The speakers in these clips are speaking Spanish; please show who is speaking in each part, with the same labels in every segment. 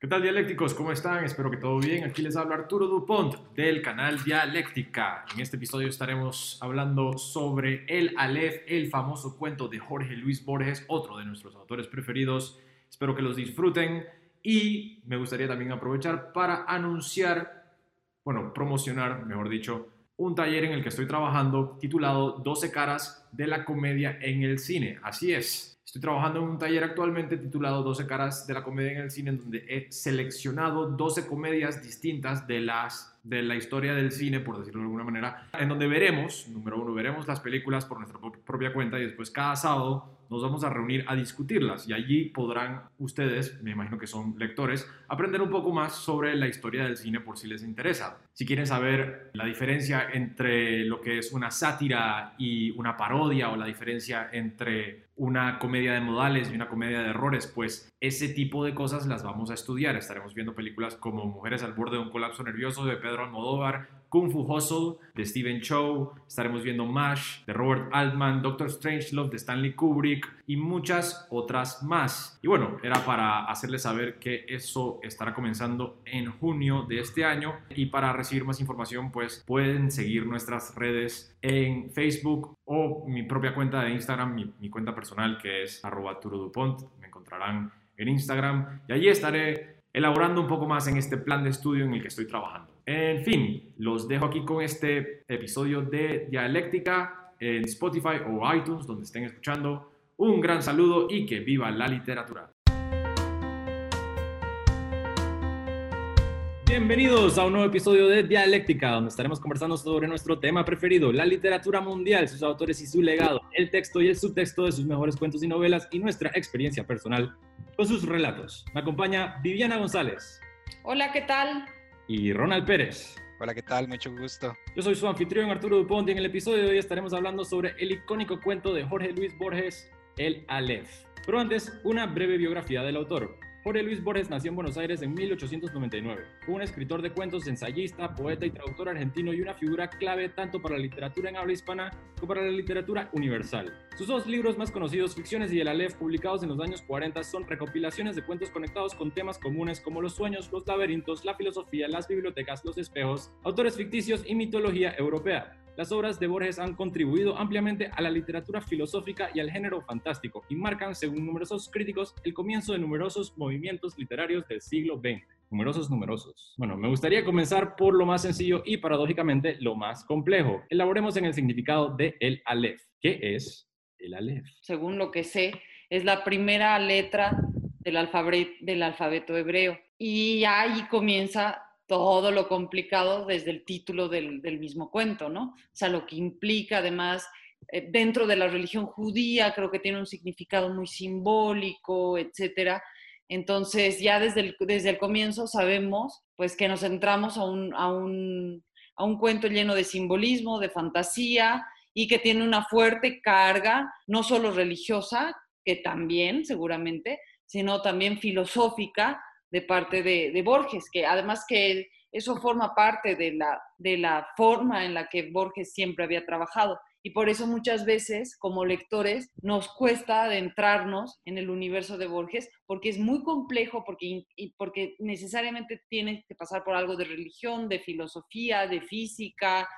Speaker 1: ¿Qué tal dialécticos? ¿Cómo están? Espero que todo bien. Aquí les habla Arturo Dupont del canal Dialéctica. En este episodio estaremos hablando sobre El Aleph, el famoso cuento de Jorge Luis Borges, otro de nuestros autores preferidos. Espero que los disfruten y me gustaría también aprovechar para anunciar, bueno, promocionar, mejor dicho, un taller en el que estoy trabajando titulado 12 caras de la comedia en el cine. Así es, Estoy trabajando en un taller actualmente titulado 12 caras de la comedia en el cine, en donde he seleccionado 12 comedias distintas de las de la historia del cine, por decirlo de alguna manera, en donde veremos, número uno, veremos las películas por nuestra propia cuenta y después cada sábado nos vamos a reunir a discutirlas y allí podrán ustedes, me imagino que son lectores, aprender un poco más sobre la historia del cine por si les interesa. Si quieren saber la diferencia entre lo que es una sátira y una parodia o la diferencia entre una comedia de modales y una comedia de errores, pues ese tipo de cosas las vamos a estudiar. Estaremos viendo películas como Mujeres al borde de un colapso nervioso de Pedro Almodóvar, Kung Fu Hustle de Steven Chow, estaremos viendo MASH de Robert Altman, Doctor Strangelove de Stanley Kubrick y muchas otras más. Y bueno, era para hacerles saber que eso estará comenzando en junio de este año y para recibir más información pues pueden seguir nuestras redes en Facebook o mi propia cuenta de Instagram, mi, cuenta personal que es arroba Dupont, me encontrarán en Instagram y allí estaré elaborando un poco más en este plan de estudio en el que estoy trabajando. En fin, los dejo aquí con este episodio de Dialéctica en Spotify o iTunes, donde estén escuchando. Un gran saludo y que viva la literatura. Bienvenidos a un nuevo episodio de Dialéctica, donde estaremos conversando sobre nuestro tema preferido, la literatura mundial, sus autores y su legado, el texto y el subtexto de sus mejores cuentos y novelas y nuestra experiencia personal con sus relatos. Me acompaña Viviana González.
Speaker 2: Hola, ¿qué tal?
Speaker 1: Y Ronald Pérez.
Speaker 3: Hola, ¿qué tal? Mucho gusto.
Speaker 1: Yo soy su anfitrión Arturo Dupont y en el episodio de hoy estaremos hablando sobre el icónico cuento de Jorge Luis Borges, El Aleph. Pero antes, una breve biografía del autor. Jorge Luis Borges nació en Buenos Aires en 1899. Fue un escritor de cuentos, ensayista, poeta y traductor argentino y una figura clave tanto para la literatura en habla hispana como para la literatura universal. Sus dos libros más conocidos, Ficciones y El Aleph, publicados en los años 40, son recopilaciones de cuentos conectados con temas comunes como los sueños, los laberintos, la filosofía, las bibliotecas, los espejos, autores ficticios y mitología europea. Las obras de Borges han contribuido ampliamente a la literatura filosófica y al género fantástico y marcan, según numerosos críticos, el comienzo de numerosos movimientos literarios del siglo XX. Numerosos, numerosos. Bueno, me gustaría comenzar por lo más sencillo y paradójicamente lo más complejo. Elaboremos en el significado de el Aleph. ¿Qué es el Aleph?
Speaker 2: Según lo que sé, es la primera letra del, alfabeto, del alfabeto hebreo. Y ahí comienza todo lo complicado desde el título del, mismo cuento, ¿no? O sea, lo que implica además eh, dentro de la religión judía, creo que tiene un significado muy simbólico, etcétera. Entonces, ya desde el, desde el comienzo sabemos pues que nos entramos a un, a, un, a un cuento lleno de simbolismo, de fantasía y que tiene una fuerte carga, no solo religiosa, que también seguramente, sino también filosófica, de parte de, Borges, que además que eso forma parte de la, de la forma en la que Borges siempre había trabajado. Y por eso muchas veces como lectores nos cuesta adentrarnos en el universo de Borges porque es muy complejo, porque, y porque necesariamente tiene que pasar por algo de religión, de filosofía, de física,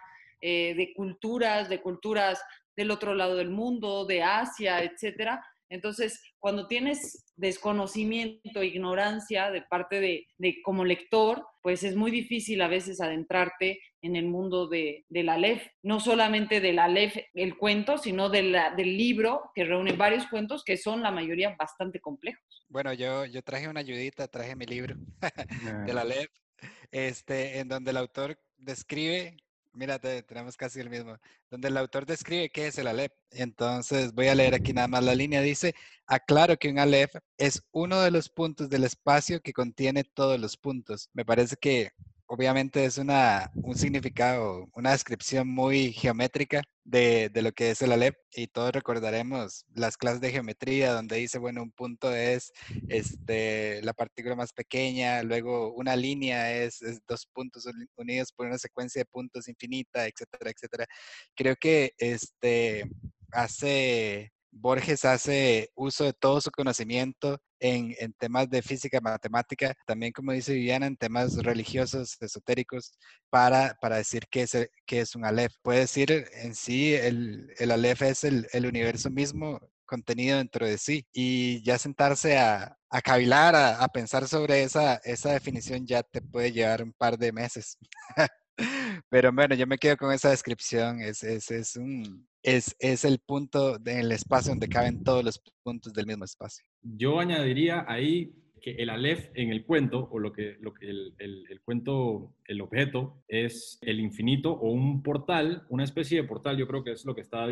Speaker 2: eh, de culturas, de culturas del otro lado del mundo, de Asia, etcétera, entonces, cuando tienes desconocimiento, ignorancia de parte de, como lector, pues es muy difícil a veces adentrarte en el mundo de, del Aleph, no solamente del Aleph, el cuento, sino del libro que reúne varios cuentos que son la mayoría bastante complejos.
Speaker 3: Bueno, yo, yo traje una ayudita, traje mi libro del Aleph, este, en donde el autor describe Mira, tenemos casi el mismo, donde el autor describe qué es el Aleph. Entonces voy a leer aquí nada más la línea. Dice, aclaro que un Aleph es uno de los puntos del espacio que contiene todos los puntos. Me parece que obviamente es una, un significado, una descripción muy geométrica de, de, lo que es el Aleph y todos recordaremos las clases de geometría donde dice, bueno, un punto es este, la partícula más pequeña, luego una línea es, dos puntos unidos por una secuencia de puntos infinita, etcétera, etcétera. Creo que este, hace Borges hace uso de todo su conocimiento en, temas de física, matemática, también como dice Viviana, en temas religiosos, esotéricos, para, para decir qué es, qué es un Aleph. Puede decir en sí, el, el Aleph es el, el universo mismo contenido dentro de sí y ya sentarse a, a cavilar, a, a, pensar sobre esa, esa definición ya te puede llevar un par de meses. Pero bueno, yo me quedo con esa descripción. Es, es, es, un, es, es el punto del espacio donde caben todos los puntos del mismo espacio.
Speaker 1: Yo añadiría ahí que el Aleph en el cuento, o lo que, lo que el, el, cuento, el objeto, es el infinito o un portal, una especie de portal, yo creo que es lo que está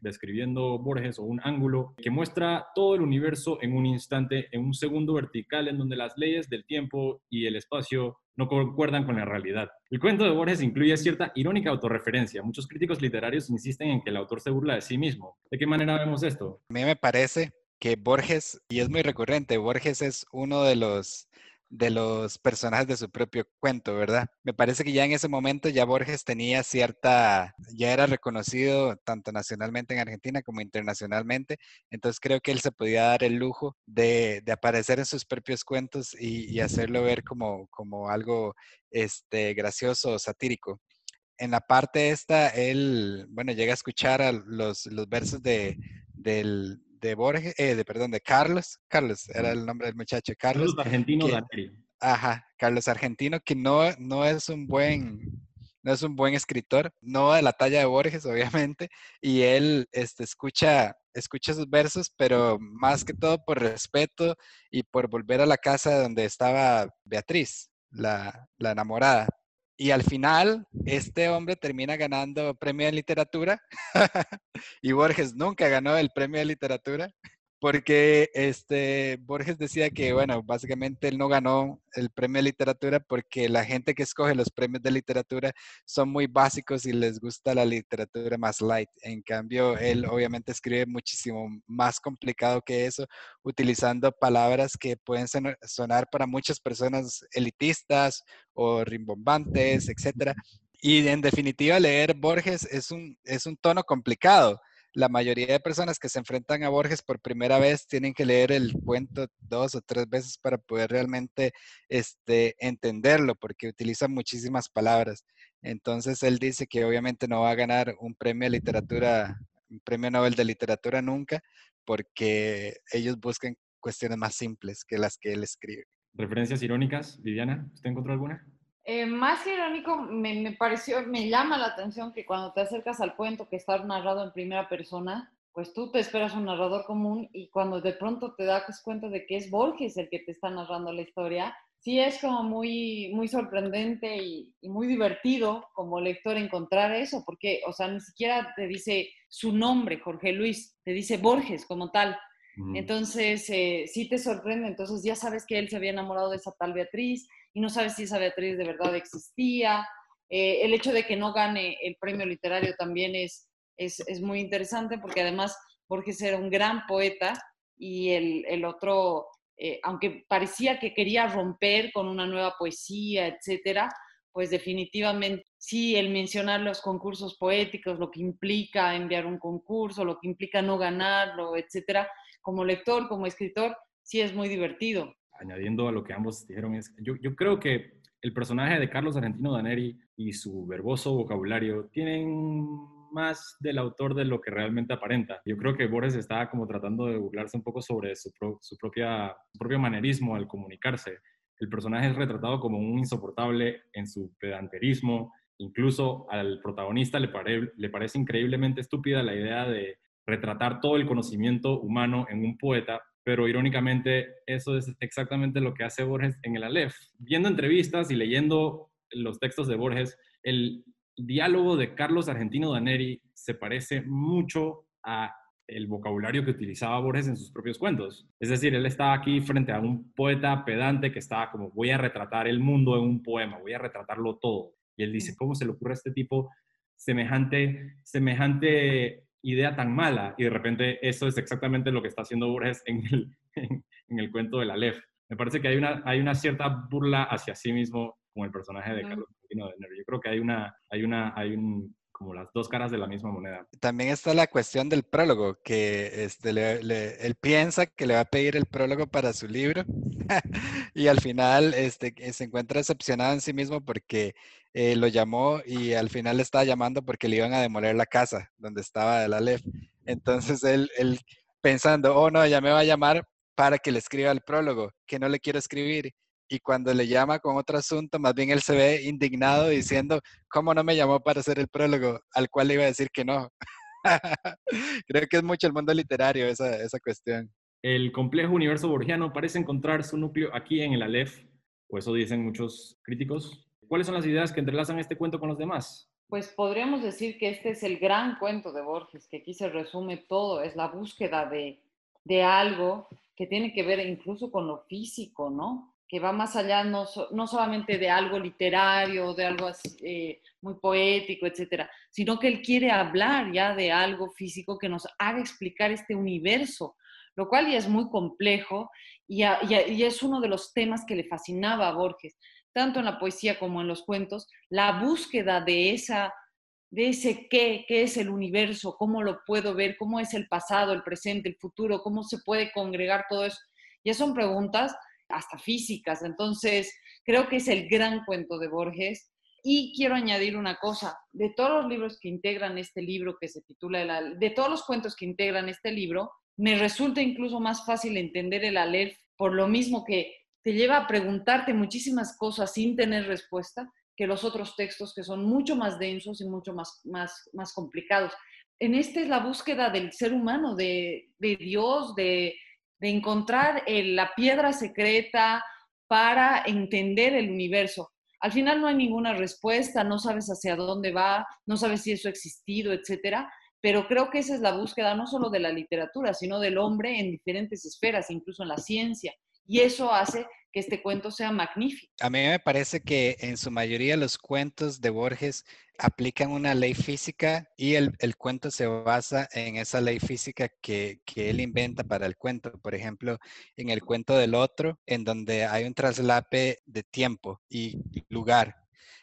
Speaker 1: describiendo Borges, o un ángulo que muestra todo el universo en un instante, en un segundo vertical, en donde las leyes del tiempo y el espacio no concuerdan con la realidad. El cuento de Borges incluye cierta irónica autorreferencia. Muchos críticos literarios insisten en que el autor se burla de sí mismo. ¿De qué manera vemos esto?
Speaker 3: A mí me parece que Borges, y es muy recurrente, Borges es uno de los, de los personajes de su propio cuento, ¿verdad? Me parece que ya en ese momento ya Borges tenía cierta, ya era reconocido tanto nacionalmente en Argentina como internacionalmente, entonces creo que él se podía dar el lujo de, de aparecer en sus propios cuentos y, hacerlo ver como, como algo este, gracioso o satírico. En la parte esta, él, bueno, llega a escuchar a los, los versos de, del, de Borges, eh, de, perdón, de Carlos, Carlos era el nombre del muchacho, Carlos.
Speaker 1: Carlos Argentino que,
Speaker 3: Ajá, Carlos Argentino, que no, no es un buen, no es un buen escritor, no de la talla de Borges, obviamente, y él este, escucha, escucha sus versos, pero más que todo por respeto y por volver a la casa donde estaba Beatriz, la, la enamorada. Y al final, este hombre termina ganando premio de literatura. Y Borges nunca ganó el premio de literatura porque este, Borges decía que, bueno, básicamente él no ganó el premio de literatura porque la gente que escoge los premios de literatura son muy básicos y les gusta la literatura más light. En cambio, él obviamente escribe muchísimo más complicado que eso, utilizando palabras que pueden sonar para muchas personas elitistas o rimbombantes, etc. Y en definitiva, leer Borges es un, es un tono complicado la mayoría de personas que se enfrentan a Borges por primera vez tienen que leer el cuento dos o tres veces para poder realmente este, entenderlo, porque utiliza muchísimas palabras. Entonces él dice que obviamente no va a ganar un premio de literatura, un premio Nobel de literatura nunca, porque ellos buscan cuestiones más simples que las que él escribe.
Speaker 1: ¿Referencias irónicas, Viviana? ¿Usted encontró alguna?
Speaker 2: Eh, más que irónico, me, me, pareció, me llama la atención que cuando te acercas al cuento que está narrado en primera persona, pues tú te esperas un narrador común y cuando de pronto te das cuenta de que es Borges el que te está narrando la historia, sí es como muy, muy sorprendente y, y muy divertido como lector encontrar eso, porque, o sea, ni siquiera te dice su nombre, Jorge Luis, te dice Borges como tal. Entonces, eh, sí te sorprende, entonces ya sabes que él se había enamorado de esa tal Beatriz, y no sabes si esa Beatriz de verdad existía. Eh, el hecho de que no gane el premio literario también es, es, es, muy interesante porque además Borges era un gran poeta y el, el otro, eh, aunque parecía que quería romper con una nueva poesía, etcétera, pues definitivamente sí, el mencionar los concursos poéticos, lo que implica enviar un concurso, lo que implica no ganarlo, etcétera, como lector, como escritor, sí es muy divertido
Speaker 1: añadiendo a lo que ambos dijeron, es, yo, yo creo que el personaje de Carlos Argentino Daneri y su verboso vocabulario tienen más del autor de lo que realmente aparenta. Yo creo que Borges estaba como tratando de burlarse un poco sobre su, pro, su, propia, propio manerismo al comunicarse. El personaje es retratado como un insoportable en su pedanterismo. Incluso al protagonista le, le parece increíblemente estúpida la idea de retratar todo el conocimiento humano en un poeta pero irónicamente eso es exactamente lo que hace Borges en el Aleph. Viendo entrevistas y leyendo los textos de Borges, el diálogo de Carlos Argentino Daneri se parece mucho a el vocabulario que utilizaba Borges en sus propios cuentos. Es decir, él estaba aquí frente a un poeta pedante que estaba como, voy a retratar el mundo en un poema, voy a retratarlo todo. Y él dice, ¿cómo se le ocurre a este tipo semejante, semejante idea tan mala y de repente eso es exactamente lo que está haciendo Borges en el, en, el cuento de la Aleph. Me parece que hay una, hay una cierta burla hacia sí mismo con el personaje de Carlos Argentino de Nero. Yo creo que hay una, hay una, hay un, como las dos caras de la misma moneda.
Speaker 3: También está la cuestión del prólogo, que este, él piensa que le va a pedir el prólogo para su libro y al final este, se encuentra decepcionado en sí mismo porque eh, lo llamó y al final le estaba llamando porque le iban a demoler la casa donde estaba el Aleph. Entonces él, él pensando, oh no, ya me va a llamar para que le escriba el prólogo, que no le quiero escribir y cuando le llama con otro asunto, más bien él se ve indignado diciendo, ¿cómo no me llamó para hacer el prólogo? Al cual le iba a decir que no. Creo que es mucho el mundo literario esa, esa cuestión.
Speaker 1: El complejo universo borgiano parece encontrar su núcleo aquí en el Aleph, o eso dicen muchos críticos. ¿Cuáles son las ideas que entrelazan este cuento con los demás?
Speaker 2: Pues podríamos decir que este es el gran cuento de Borges, que aquí se resume todo, es la búsqueda de, de algo que tiene que ver incluso con lo físico, ¿no? que va más allá no, no solamente de algo literario, de algo eh, muy poético, etcétera, sino que él quiere hablar ya de algo físico que nos haga explicar este universo, lo cual ya es muy complejo y, y, es uno de los temas que le fascinaba a Borges, tanto en la poesía como en los cuentos, la búsqueda de esa de ese qué, qué es el universo, cómo lo puedo ver, cómo es el pasado, el presente, el futuro, cómo se puede congregar todo eso. Ya son preguntas hasta físicas. Entonces, creo que es el gran cuento de Borges. Y quiero añadir una cosa, de todos los libros que integran este libro que se titula, de todos los cuentos que integran este libro, me resulta incluso más fácil entender el Aleph por lo mismo que te lleva a preguntarte muchísimas cosas sin tener respuesta que los otros textos que son mucho más densos y mucho más, más, más complicados. En este es la búsqueda del ser humano, de, de Dios, de, de encontrar eh, la piedra secreta para entender el universo. Al final no hay ninguna respuesta, no sabes hacia dónde va, no sabes si eso ha existido, etcétera, pero creo que esa es la búsqueda no solo de la literatura, sino del hombre en diferentes esferas, incluso en la ciencia. Y eso hace que este cuento sea magnífico.
Speaker 3: A mí me parece que en su mayoría los cuentos de Borges aplican una ley física y el, cuento se basa en esa ley física que, él inventa para el cuento. Por ejemplo, en el cuento del otro, en donde hay un traslape de tiempo y lugar.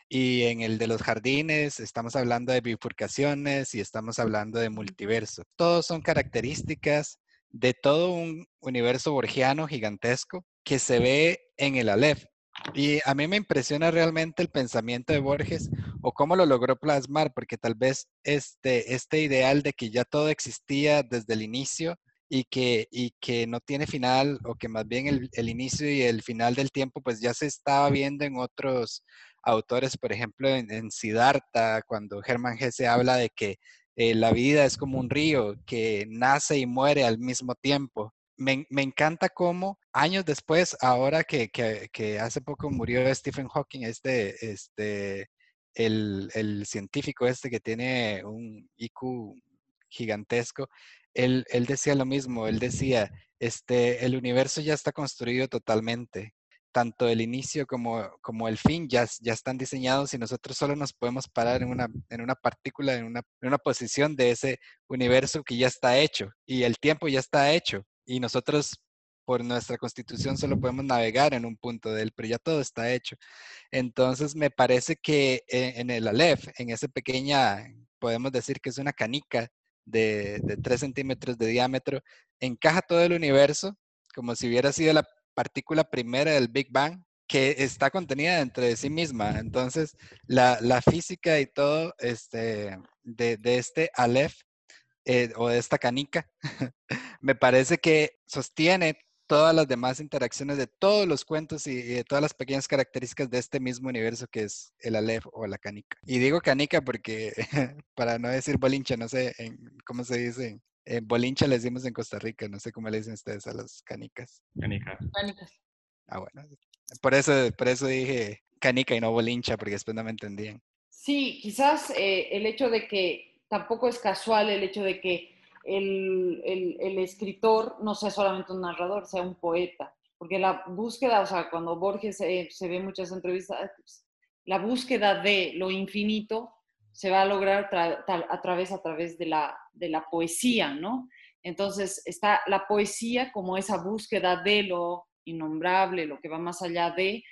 Speaker 3: Y en el de los jardines estamos hablando de bifurcaciones y estamos hablando de multiverso. Todos son características de todo un universo borgiano gigantesco que se ve en el Aleph. Y a mí me impresiona realmente el pensamiento de Borges o cómo lo logró plasmar, porque tal vez este, este ideal de que ya todo existía desde el inicio y que, y que no tiene final, o que más bien el, inicio y el final del tiempo, pues ya se estaba viendo en otros autores, por ejemplo, en, en Siddhartha, cuando Germán Hesse habla de que eh, la vida es como un río que nace y muere al mismo tiempo. Me, encanta cómo años después, ahora que, hace poco murió Stephen Hawking, este, este, el, el, científico este que tiene un IQ gigantesco, él, él decía lo mismo, él decía, este, el universo ya está construido totalmente, tanto el inicio como, como el fin ya, ya están diseñados y nosotros solo nos podemos parar en una, en una partícula, en una, en una posición de ese universo que ya está hecho y el tiempo ya está hecho y nosotros por nuestra constitución solo podemos navegar en un punto de él, pero ya todo está hecho. Entonces me parece que e, en el Aleph, en esa pequeña, podemos decir que es una canica de, de 3 centímetros de diámetro, encaja todo el universo como si hubiera sido la partícula primera del Big Bang que está contenida dentro de sí misma. Entonces, la, física y todo este, de, este Aleph eh, o de esta canica, me parece que sostiene todas las demás interacciones de todos los cuentos y, de todas las pequeñas características de este mismo universo que es el Aleph o la canica. Y digo canica porque, para no decir bolincha, no sé cómo se dice eh, bolincha le decimos en Costa Rica, no sé cómo le dicen ustedes a las canicas.
Speaker 1: Canicas.
Speaker 2: Canicas.
Speaker 3: Ah, bueno. Por eso, por eso dije canica y no bolincha, porque después no me entendían.
Speaker 2: Sí, quizás eh, el hecho de que tampoco es casual el hecho de que el, el, escritor no sea solamente un narrador, sea un poeta. Porque la búsqueda, o sea, cuando Borges se ve muchas entrevistas, pues, la búsqueda de lo infinito se va a lograr a través, a través de la, de la poesía, ¿no? Entonces está la poesía como esa búsqueda de lo innombrable, lo que va más allá de,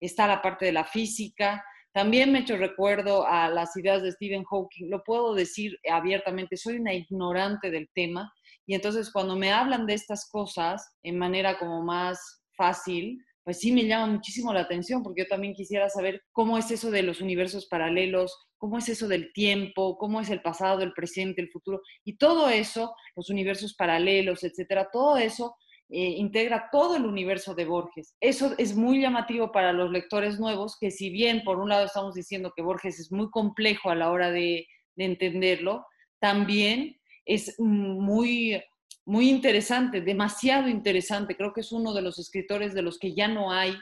Speaker 2: está la parte de la física, También me he hecho recuerdo a las ideas de Stephen Hawking, lo puedo decir abiertamente, soy una ignorante del tema y entonces cuando me hablan de estas cosas en manera como más fácil, pues sí me llama muchísimo la atención porque yo también quisiera saber cómo es eso de los universos paralelos, cómo es eso del tiempo, cómo es el pasado, el presente, el futuro y todo eso, los universos paralelos, etcétera, todo eso eh, integra todo el universo de Borges. Eso es muy llamativo para los lectores nuevos, que si bien por un lado estamos diciendo que Borges es muy complejo a la hora de, entenderlo, también es muy, muy interesante, demasiado interesante. Creo que es uno de los escritores de los que ya no hay,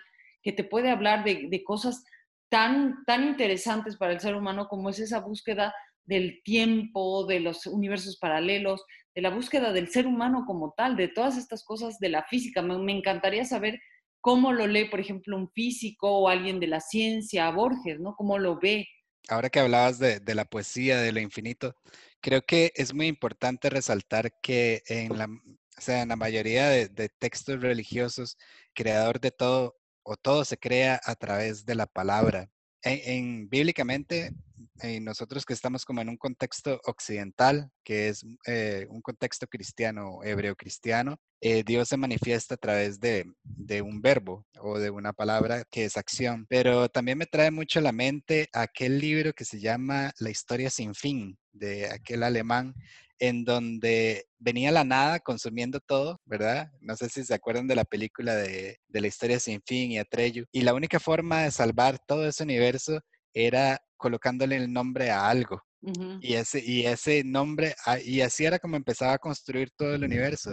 Speaker 2: que te puede hablar de, de cosas tan, tan interesantes para el ser humano como es esa búsqueda del tiempo, de los universos paralelos, de la búsqueda del ser humano como tal, de todas estas cosas de la física. Me, encantaría saber cómo lo lee, por ejemplo, un físico o alguien de la ciencia, Borges, ¿no? ¿Cómo lo ve?
Speaker 3: Ahora que hablabas de, la poesía, de lo infinito, creo que es muy importante resaltar que en la, sea, en la mayoría de, textos religiosos, creador de todo o todo se crea a través de la palabra en, bíblicamente, eh, nosotros que estamos como en un contexto occidental, que es eh, un contexto cristiano, hebreo cristiano, eh, Dios se manifiesta a través de, de, un verbo o de una palabra que es acción. Pero también me trae mucho a la mente aquel libro que se llama La historia sin fin, de aquel alemán en donde venía la nada consumiendo todo, ¿verdad? No sé si se acuerdan de la película de, la historia sin fin y Atreyu. Y la única forma de salvar todo ese universo era colocándole el nombre a algo. y, ese, y ese nombre, ah, y así era como empezaba a construir todo el universo.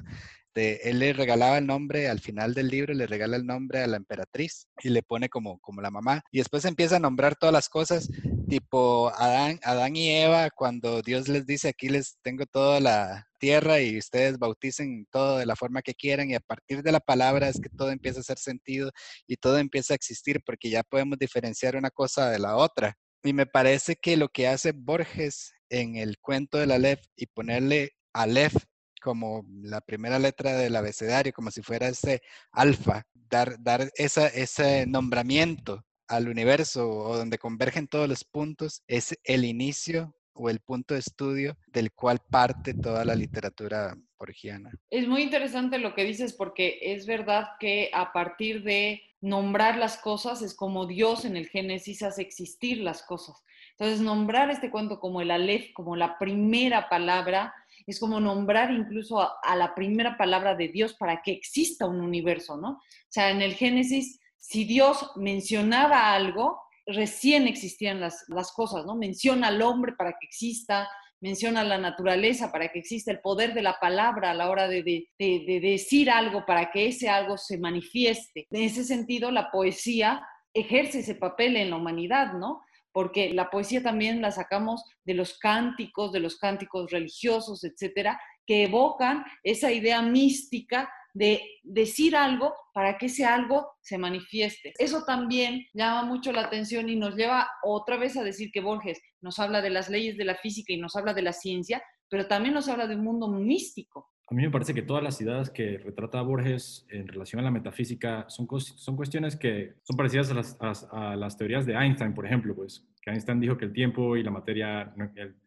Speaker 3: Este, él le regalaba el nombre, al final del libro le regala el nombre a la emperatriz y le pone como, como la mamá. Y después empieza a nombrar todas las cosas, tipo Adán, Adán y Eva, cuando Dios les dice, aquí les tengo toda la tierra y ustedes bauticen todo de la forma que quieran y a partir de la palabra es que todo empieza a hacer sentido y todo empieza a existir porque ya podemos diferenciar una cosa de la otra. Y me parece que lo que hace Borges en el cuento de la Aleph y ponerle Aleph como la primera letra del abecedario, como si fuera ese alfa, dar, dar esa, ese nombramiento al universo o donde convergen todos los puntos, es el inicio o el punto de estudio del cual parte toda la literatura borgiana.
Speaker 2: Es muy interesante lo que dices porque es verdad que a partir de nombrar las cosas es como Dios en el Génesis hace existir las cosas. Entonces, nombrar este cuento como el Aleph, como la primera palabra, es como nombrar incluso a, la primera palabra de Dios para que exista un universo, ¿no? O sea, en el Génesis, si Dios mencionaba algo, recién existían las, cosas, ¿no? Menciona al hombre para que exista, menciona la naturaleza para que exista el poder de la palabra a la hora de, de, decir algo para que ese algo se manifieste. En ese sentido, la poesía ejerce ese papel en la humanidad, ¿no? porque la poesía también la sacamos de los cánticos, de los cánticos religiosos, etcétera, que evocan esa idea mística de decir algo para que ese algo se manifieste. Eso también llama mucho la atención y nos lleva otra vez a decir que Borges nos habla de las leyes de la física y nos habla de la ciencia, pero también nos habla de un mundo místico.
Speaker 1: A mí me parece que todas las ideas que retrata Borges en relación a la metafísica son, son cuestiones que son parecidas a las, a, las, teorías de Einstein, por ejemplo, pues que Einstein dijo que el tiempo y la materia,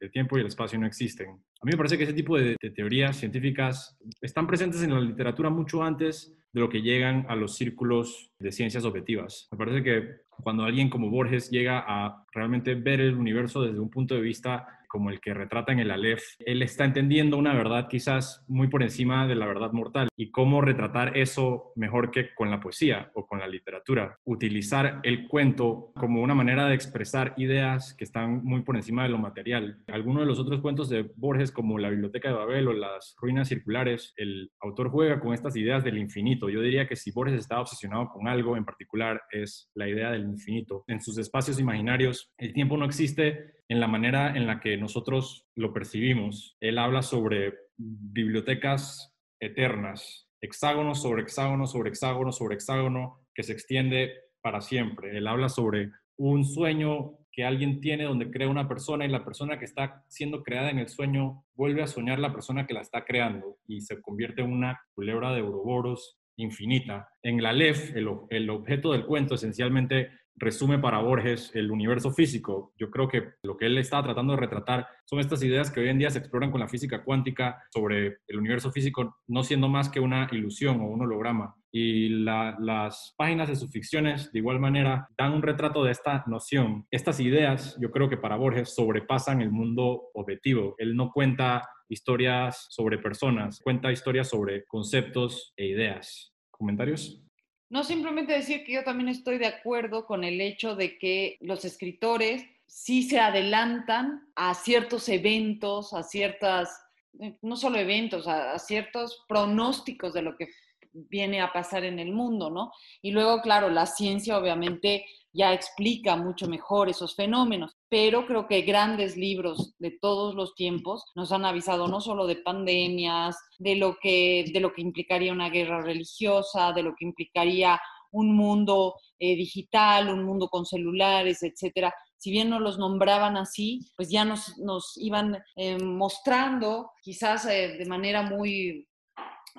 Speaker 1: el, tiempo y el espacio no existen. A mí me parece que ese tipo de, de teorías científicas están presentes en la literatura mucho antes de lo que llegan a los círculos de ciencias objetivas. Me parece que cuando alguien como Borges llega a realmente ver el universo desde un punto de vista como el que retrata en el Aleph, él está entendiendo una verdad quizás muy por encima de la verdad mortal y cómo retratar eso mejor que con la poesía o con la literatura. Utilizar el cuento como una manera de expresar ideas que están muy por encima de lo material. Algunos de los otros cuentos de Borges, como La Biblioteca de Babel o Las Ruinas Circulares, el autor juega con estas ideas del infinito. Yo diría que si Borges está obsesionado con algo en particular es la idea del infinito. En sus espacios imaginarios, el tiempo no existe en la manera en la que nosotros lo percibimos. Él habla sobre bibliotecas eternas, hexágono sobre hexágono sobre hexágono sobre hexágono que se extiende para siempre. Él habla sobre un sueño que alguien tiene donde crea una persona y la persona que está siendo creada en el sueño vuelve a soñar la persona que la está creando y se convierte en una culebra de Ouroboros infinita. En la LEF, el, el objeto del cuento esencialmente resume para Borges el universo físico. Yo creo que lo que él está tratando de retratar son estas ideas que hoy en día se exploran con la física cuántica sobre el universo físico no siendo más que una ilusión o un holograma. Y las páginas de sus ficciones, de igual manera, dan un retrato de esta noción. Estas ideas, yo creo que para Borges sobrepasan el mundo objetivo. Él no cuenta historias sobre personas, cuenta historias sobre conceptos e ideas. ¿Comentarios?
Speaker 2: No simplemente decir que yo también estoy de acuerdo con el hecho de que los escritores sí se adelantan a ciertos eventos, a ciertas, eh, no solo eventos, a, ciertos pronósticos de lo que viene a pasar en el mundo, ¿no? Y luego, claro, la ciencia obviamente ya explica mucho mejor esos fenómenos, pero creo que grandes libros de todos los tiempos nos han avisado no solo de pandemias, de lo que, de lo que implicaría una guerra religiosa, de lo que implicaría un mundo eh, digital, un mundo con celulares, etcétera. Si bien no los nombraban así, pues ya nos, nos iban eh, mostrando, quizás eh, de manera muy...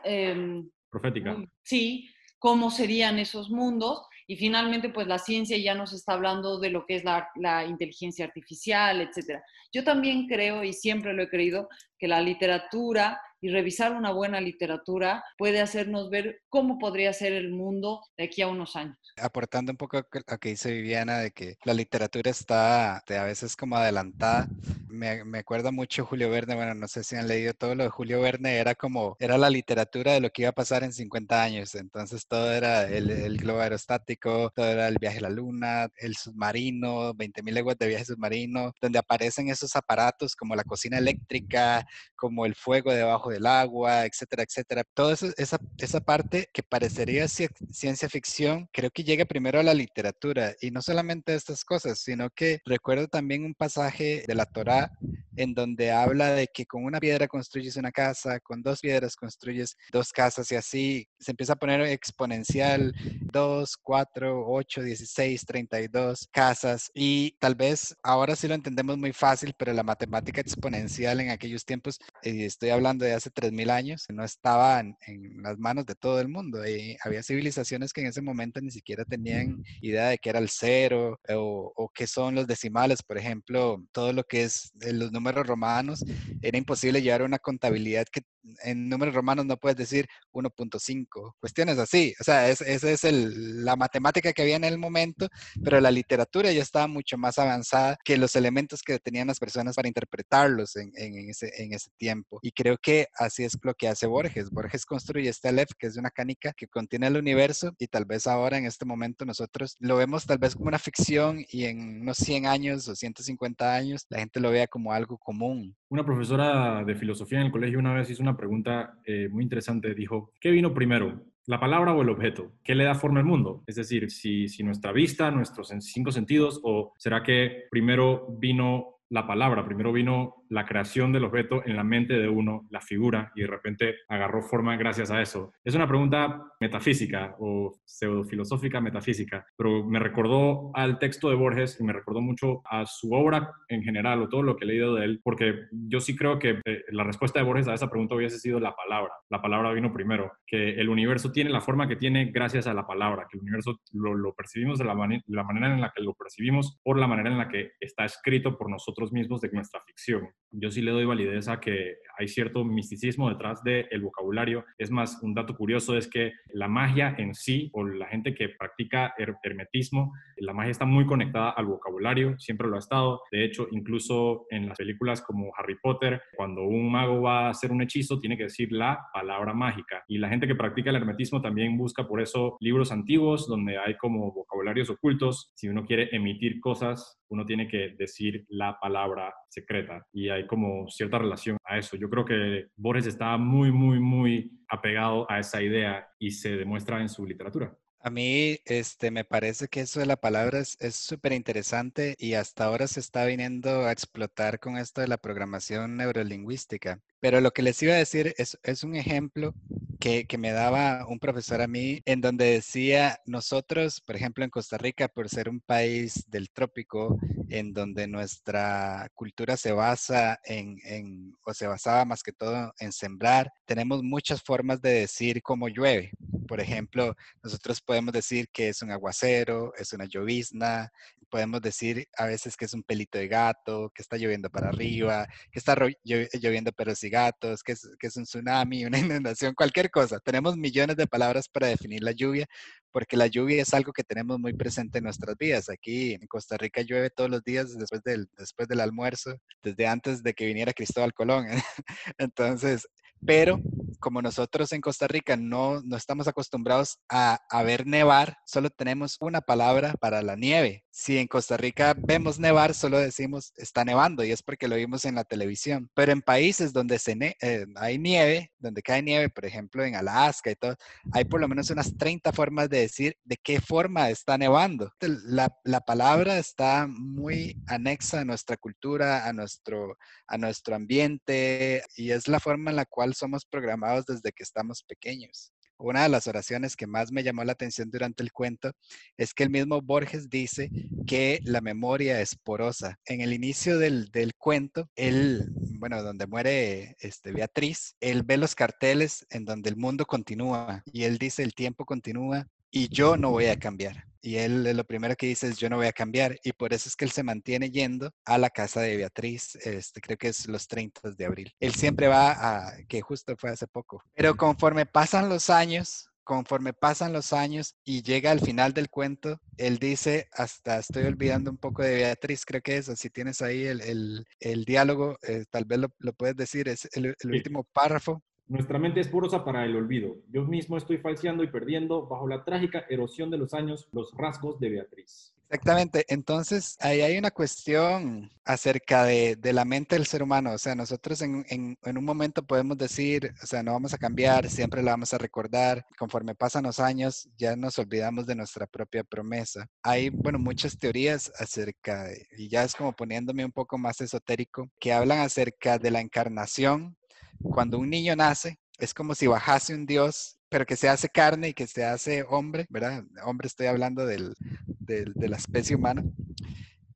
Speaker 1: Em, Profética.
Speaker 2: sí, cómo serían esos mundos y finalmente, pues la ciencia ya nos está hablando de lo que es la, la inteligencia artificial, etc. Yo también creo, y siempre lo he creído, que la literatura y revisar una buena literatura puede hacernos ver cómo podría ser el mundo de aquí a unos años.
Speaker 3: Aportando un poco a que dice Viviana de que la literatura está a veces como adelantada, me, me acuerda mucho Julio Verne, bueno, no sé si han leído todo lo de Julio Verne, era como, era la literatura de lo que iba a pasar en 50 años, entonces todo era el, el globo aerostático, todo era el viaje a la luna, el submarino, 20.000 leguas de viaje submarino, donde aparecen esos aparatos como la cocina eléctrica, como el fuego debajo del agua, etcétera, etcétera. Toda esa, esa parte que parecería ciencia ficción, creo que llega primero a la literatura y no solamente estas cosas, sino que recuerdo también un pasaje de la Torá en donde habla de que con una piedra construyes una casa, con dos piedras construyes dos casas y así se empieza a poner exponencial, 2, 4, 8, 16, 32 casas. Y tal vez ahora sí lo entendemos muy fácil, pero la matemática exponencial en aquellos tiempos, y estoy hablando de hace 3.000 años, no estaba en, las manos de todo el mundo. Y había civilizaciones que en ese momento ni siquiera tenían idea de qué era el cero o, o qué son los decimales, por ejemplo, todo lo que es los números romanos, era imposible llevar una contabilidad que en números romanos no puedes decir 1.5, cuestiones así. O sea, esa es el, la matemática que había en el momento, pero la literatura ya estaba mucho más avanzada que los elementos que tenían las personas para interpretarlos en, en, ese, en ese tiempo. Y creo que así es lo que hace Borges. Borges construye este Aleph, que es una canica que contiene el universo y tal vez ahora en este momento nosotros lo vemos tal vez como una ficción y en unos 100 años o 150 años la gente lo vea como algo común.
Speaker 1: Una profesora de filosofía en el colegio una vez hizo una pregunta eh, muy interesante. Dijo, ¿qué vino primero? ¿La palabra o el objeto? ¿Qué le da forma al mundo? Es decir, si, si nuestra vista, nuestros cinco sentidos, o será que primero vino la palabra, primero vino la creación del objeto en la mente de uno, la figura, y de repente agarró forma gracias a eso. Es una pregunta metafísica o pseudofilosófica metafísica, pero me recordó al texto de Borges y me recordó mucho a su obra en general o todo lo que he leído de él, porque yo sí creo que eh, la respuesta de Borges a esa pregunta hubiese sido la palabra. La palabra vino primero, que el universo tiene la forma que tiene gracias a la palabra, que el universo lo, percibimos de la, la manera en la que lo percibimos por la manera en la que está escrito por nosotros mismos de nuestra ficción yo sí le doy validez a que hay cierto misticismo detrás del vocabulario. Es más, un dato curioso es que la magia en sí, o la gente que practica hermetismo, la magia está muy conectada al vocabulario, siempre lo ha estado. De hecho, incluso en las películas como Harry Potter, cuando un mago va a hacer un hechizo, tiene que decir la palabra mágica. Y la gente que practica el hermetismo también busca por eso libros antiguos donde hay como vocabularios ocultos. Si uno quiere emitir cosas, uno tiene que decir la palabra secreta. Y como cierta relación a eso. Yo creo que Borges está muy, muy, muy apegado a esa idea y se demuestra en su literatura.
Speaker 3: A mí este, me parece que eso de la palabra es súper interesante y hasta ahora se está viniendo a explotar con esto de la programación neurolingüística. Pero lo que les iba a decir es, es un ejemplo que, que, me daba un profesor a mí en donde decía, nosotros, por ejemplo, en Costa Rica, por ser un país del trópico, en donde nuestra cultura se basa en, en o se basaba más que todo en sembrar, tenemos muchas formas de decir cómo llueve. Por ejemplo, nosotros podemos decir que es un aguacero, es una llovizna, podemos decir a veces que es un pelito de gato, que está lloviendo para arriba, que está lloviendo perros y gatos, que es, que es un tsunami, una inundación, cualquier cosa. Tenemos millones de palabras para definir la lluvia, porque la lluvia es algo que tenemos muy presente en nuestras vidas. Aquí en Costa Rica llueve todos los días después del, después del almuerzo, desde antes de que viniera Cristóbal Colón. Entonces, pero como nosotros en Costa Rica no, no estamos acostumbrados a, a, ver nevar, solo tenemos una palabra para la nieve. Si en Costa Rica vemos nevar, solo decimos está nevando y es porque lo vimos en la televisión. Pero en países donde se eh, hay nieve, donde cae nieve, por ejemplo en Alaska y todo, hay por lo menos unas 30 formas de decir de qué forma está nevando. La, la palabra está muy anexa a nuestra cultura, a nuestro, a nuestro ambiente y es la forma en la cual somos programados desde que estamos pequeños. Una de las oraciones que más me llamó la atención durante el cuento es que el mismo Borges dice que la memoria es porosa. En el inicio del, del cuento, él, bueno, donde muere este, Beatriz, él ve los carteles en donde el mundo continúa y él dice el tiempo continúa y yo no voy a cambiar. Y él lo primero que dice es yo no voy a cambiar y por eso es que él se mantiene yendo a la casa de Beatriz, este, creo que es los 30 de abril. Él siempre va a, que justo fue hace poco, pero conforme pasan los años, conforme pasan los años y llega al final del cuento, él dice, hasta estoy olvidando un poco de Beatriz, creo que es, si tienes ahí el, el, diálogo, eh, tal vez lo, lo, puedes decir, es el, el último párrafo.
Speaker 1: Nuestra mente es porosa para el olvido. Yo mismo estoy falseando y perdiendo bajo la trágica erosión de los años los rasgos de Beatriz.
Speaker 3: Exactamente. Entonces, ahí hay una cuestión acerca de, de la mente del ser humano. O sea, nosotros en, en, en, un momento podemos decir, o sea, no vamos a cambiar, siempre la vamos a recordar. Conforme pasan los años, ya nos olvidamos de nuestra propia promesa. Hay, bueno, muchas teorías acerca, de, y ya es como poniéndome un poco más esotérico, que hablan acerca de la encarnación cuando un niño nace, es como si bajase un Dios, pero que se hace carne y que se hace hombre, ¿verdad? Hombre estoy hablando del, de la especie humana.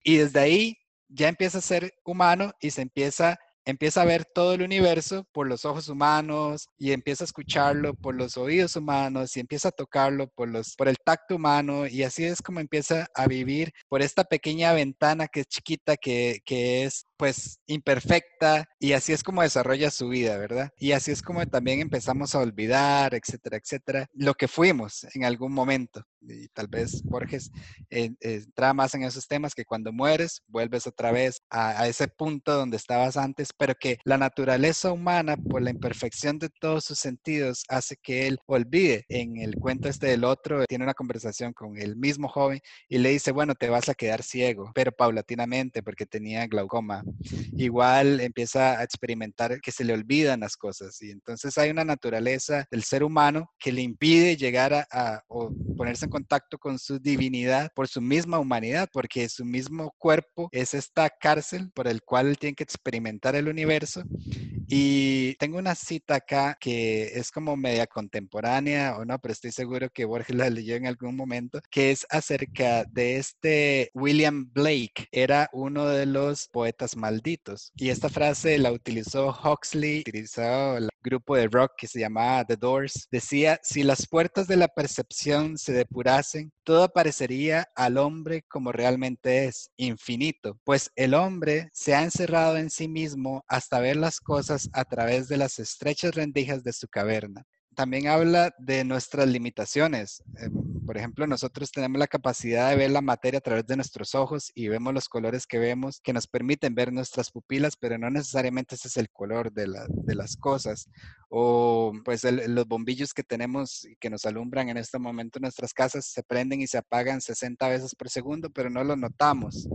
Speaker 3: Y desde ahí ya empieza a ser humano y se empieza empieza a ver todo el universo por los ojos humanos y empieza a escucharlo por los oídos humanos y empieza a tocarlo por, los, por el tacto humano y así es como empieza a vivir por esta pequeña ventana que es chiquita, que, que es pues imperfecta y así es como desarrolla su vida, ¿verdad? Y así es como también empezamos a olvidar, etcétera, etcétera, lo que fuimos en algún momento. Y tal vez Borges eh, entra más en esos temas que cuando mueres vuelves otra vez a, a, ese punto donde estabas antes, pero que la naturaleza humana, por la imperfección de todos sus sentidos, hace que él olvide. En el cuento este del otro, tiene una conversación con el mismo joven y le dice, bueno, te vas a quedar ciego, pero paulatinamente porque tenía glaucoma igual empieza a experimentar que se le olvidan las cosas. Y entonces hay una naturaleza del ser humano que le impide llegar a, o ponerse en contacto con su divinidad por su misma humanidad, porque su mismo cuerpo es esta cárcel por el cual tiene que experimentar el universo. Y tengo una cita acá que es como media contemporánea o no, pero estoy seguro que Borges la leyó en algún momento, que es acerca de este William Blake. Era uno de los poetas malditos. Y esta frase la utilizó Huxley, utilizó el grupo de rock que se llamaba The Doors. Decía, si las puertas de la percepción se depurasen, todo aparecería al hombre como realmente es, infinito, pues el hombre se ha encerrado en sí mismo hasta ver las cosas a través de las estrechas rendijas de su caverna también habla de nuestras limitaciones. Eh, por ejemplo, nosotros tenemos la capacidad de ver la materia a través de nuestros ojos y vemos los colores que vemos que nos permiten ver nuestras pupilas, pero no necesariamente ese es el color de, de las cosas. O pues los bombillos que tenemos y que nos alumbran en este momento en nuestras casas se prenden y se apagan 60 veces por segundo, pero no lo notamos.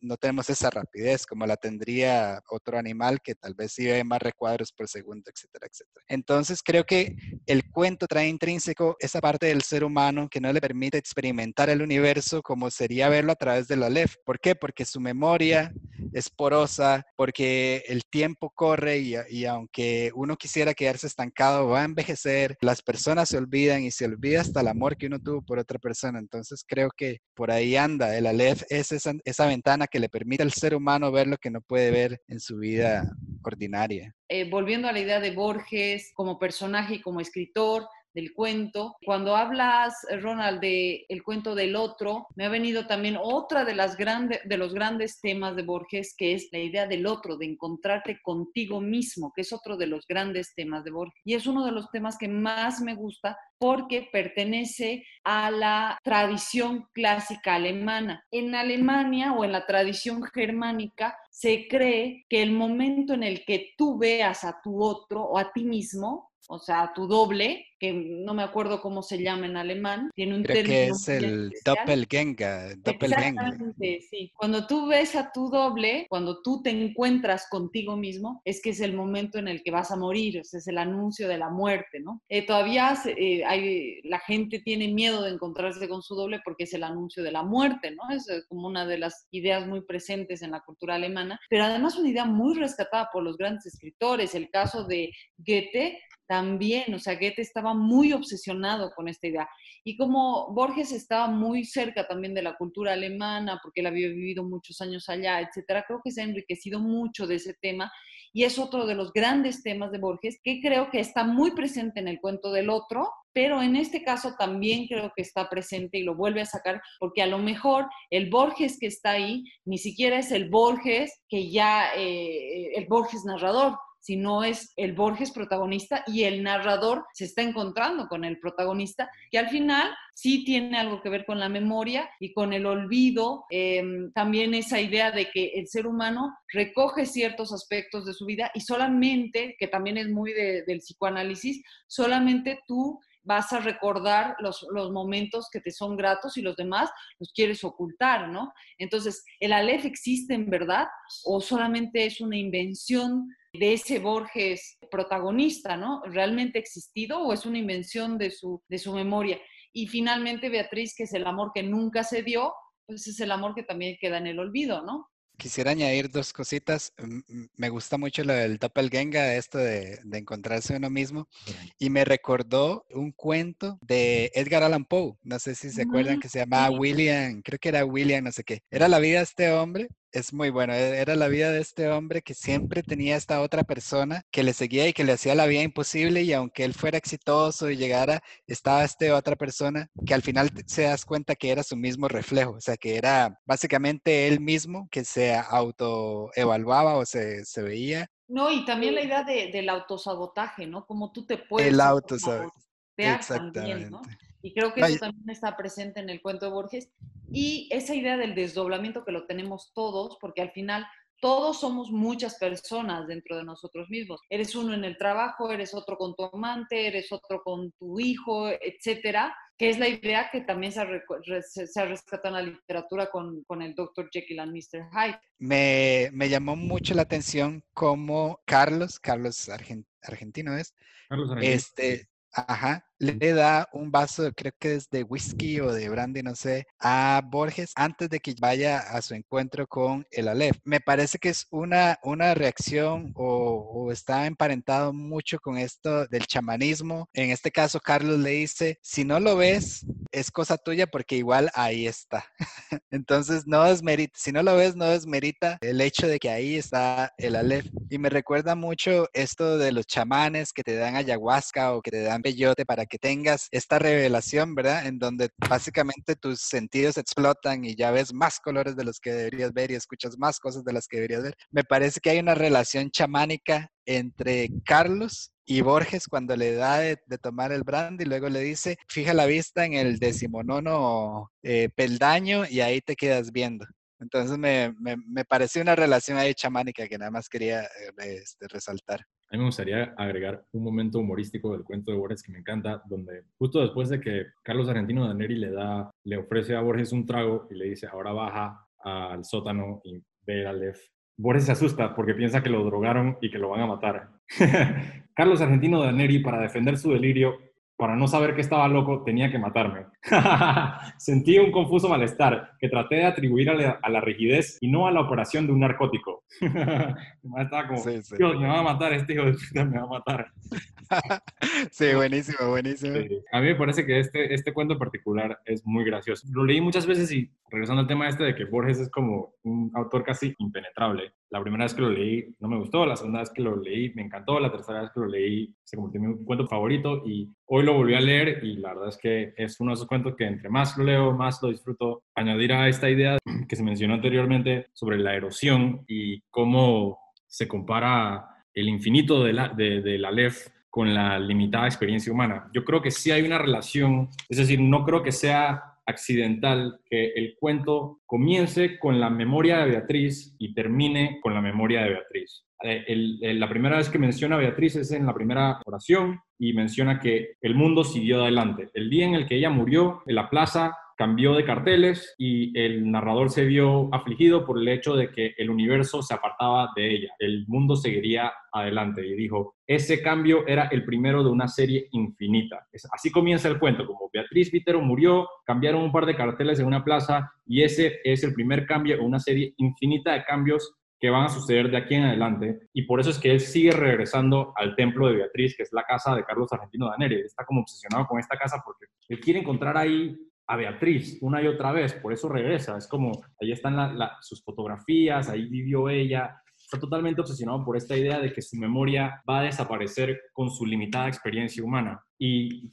Speaker 3: No tenemos esa rapidez como la tendría otro animal que tal vez sí ve más recuadros por segundo, etcétera, etcétera. Entonces creo que el cuento trae intrínseco esa parte del ser humano que no le permite experimentar el universo como sería verlo a través de la LEF. ¿Por qué? Porque su memoria es porosa, porque el tiempo corre y, y, aunque uno quisiera quedarse estancado, va a envejecer, las personas se olvidan y se olvida hasta el amor que uno tuvo por otra persona. Entonces creo que por ahí anda. El Aleph es esa, esa ventana que le permite al ser humano ver lo que no puede ver en su vida ordinaria.
Speaker 2: Eh, volviendo a la idea de Borges como personaje y como escritor, del cuento. Cuando hablas, Ronald, de cuento del otro, me ha venido también otra de, las grandes de los grandes temas de Borges, que es la idea del otro, de encontrarte contigo mismo, que es otro de los grandes temas de Borges. Y es uno de los temas que más me gusta porque pertenece a la tradición clásica alemana. En Alemania o en la tradición germánica se cree que el momento en el que tú veas a tu otro o a ti mismo, o sea, tu doble, que no me acuerdo cómo se llama en alemán, tiene un
Speaker 3: Creo
Speaker 2: término.
Speaker 3: que es el doppelganger, doppelganger.
Speaker 2: Exactamente, sí. Cuando tú ves a tu doble, cuando tú te encuentras contigo mismo, es que es el momento en el que vas a morir, o sea, es el anuncio de la muerte, ¿no? Eh, todavía eh, hay, la gente tiene miedo de encontrarse con su doble porque es el anuncio de la muerte, ¿no? Es eh, como una de las ideas muy presentes en la cultura alemana, pero además una idea muy rescatada por los grandes escritores. El caso de Goethe también, o sea, Goethe estaba muy obsesionado con esta idea. Y como Borges estaba muy cerca también de la cultura alemana, porque él había vivido muchos años allá, etcétera, creo que se ha enriquecido mucho de ese tema y es otro de los grandes temas de Borges que creo que está muy presente en el cuento del otro, pero en este caso también creo que está presente y lo vuelve a sacar porque a lo mejor el Borges que está ahí ni siquiera es el Borges que ya, eh, el Borges narrador, sino es el Borges protagonista y el narrador se está encontrando con el protagonista, que al final sí tiene algo que ver con la memoria y con el olvido, em, también esa idea de que el ser humano recoge ciertos aspectos de su vida y solamente, que también es muy del psicoanálisis, solamente tú vas a recordar los, los, momentos que te son gratos y los demás los quieres ocultar, ¿no? Entonces, ¿el Aleph existe en verdad o solamente es una invención de ese Borges protagonista, ¿no? ¿Realmente existido o es una invención de su, de su memoria? Y finalmente, Beatriz, que es el amor que nunca se dio, pues es el amor que también queda en el olvido, ¿no?
Speaker 3: Quisiera añadir dos cositas. Me gusta mucho lo del doppelganger, esto de, de encontrarse uno mismo. Y me recordó un cuento de Edgar Allan Poe. No sé si se acuerdan que se llamaba William, creo que era William, no sé qué. Era la vida de este hombre es muy bueno. E-, era la vida de este hombre que siempre tenía esta otra persona que le seguía y que le hacía la vida imposible y aunque él fuera exitoso y llegara, estaba esta otra persona que al final se das cuenta que era su mismo reflejo, o sea, que era básicamente él mismo que se autoevaluaba o se, se veía.
Speaker 2: No, y también la idea de, del autosabotaje, ¿no? Como tú te puedes...
Speaker 3: El autosabotaje. Exactamente.
Speaker 2: También, ¿no? Y creo que eso también está presente en el cuento de Borges. Y esa idea del desdoblamiento que lo tenemos todos, porque al final todos somos muchas personas dentro de nosotros mismos. Eres uno en el trabajo, eres otro con tu amante, eres otro con tu hijo, etcétera, que es la idea que también se ha, rescatado en la literatura con, con, el Dr. Jekyll and Mr. Hyde.
Speaker 3: Me, me llamó mucho la atención cómo Carlos, Carlos Argentino es, Carlos Argentino. este, Ajá, le da un vaso, creo que es de whisky o de brandy, no sé, a Borges antes de que vaya a su encuentro con el Aleph. Me parece que es una, una reacción o, está emparentado mucho con esto del chamanismo. En este caso, Carlos le dice, si no lo ves, es cosa tuya porque igual ahí está. Entonces, no desmerita, si no lo ves, no desmerita el hecho de que ahí está el Aleph. Y me recuerda mucho esto de los chamanes que te dan ayahuasca o que te dan peyote para tengas esta revelación, ¿verdad? En donde básicamente tus sentidos explotan y ya ves más colores de los que deberías ver y escuchas más cosas de las que deberías ver. Me parece que hay una relación chamánica entre Carlos y Borges cuando le da de, tomar el brand y luego le dice, fija la vista en el decimonono eh, peldaño y ahí te quedas viendo. Entonces me, me, me, pareció una relación ahí chamánica que nada más quería eh, este, resaltar.
Speaker 1: A mí me gustaría agregar un momento humorístico del cuento de Borges que me encanta, donde justo después de que Carlos Argentino Daneri le da, le ofrece a Borges un trago y le dice, ahora baja al sótano y ve a Lev. Borges se asusta porque piensa que lo drogaron y que lo van a matar. Carlos Argentino Daneri, para defender su delirio, para no saber que estaba loco, tenía que matarme. Sentí un confuso malestar que traté de atribuir a la, rigidez y no a la operación de un narcótico. estaba como, Dios, me va a matar, este hijo de puta me va a matar.
Speaker 3: sí, buenísimo, buenísimo.
Speaker 1: A mí me parece que este, este cuento en particular es muy gracioso. Lo leí muchas veces y regresando al tema este de que Borges es como un autor casi impenetrable. La primera vez que lo leí no me gustó, la segunda vez que lo leí me encantó, la tercera vez que lo leí se convirtió en mi cuento favorito y hoy lo volví a leer y la verdad es que es uno de esos cuentos que entre más lo leo, más lo disfruto. Añadir a esta idea que se mencionó anteriormente sobre la erosión y cómo se compara el infinito de la, de, de la Aleph con la limitada experiencia humana. Yo creo que sí hay una relación, es decir, no creo que sea accidental que el cuento comience con la memoria de Beatriz y termine con la memoria de Beatriz. Eh, la primera vez que menciona a Beatriz es en la primera oración y menciona que el mundo siguió adelante. El día en el que ella murió, en la plaza cambió de carteles y el narrador se vio afligido por el hecho de que el universo se apartaba de ella, el mundo seguiría adelante y dijo, ese cambio era el primero de una serie infinita. Así comienza el cuento, como Beatriz Vítero murió, cambiaron un par de carteles en una plaza y ese es el primer cambio en una serie infinita de cambios que van a suceder de aquí en adelante y por eso es que él sigue regresando al templo de Beatriz, que es la casa de Carlos Argentino Daneri. Está como obsesionado con esta casa porque él quiere encontrar ahí a Beatriz una y otra vez, por eso regresa. Es como, ahí están sus fotografías, ahí vivió ella. Está totalmente obsesionado por esta idea de que su memoria va a desaparecer con su limitada experiencia humana. Y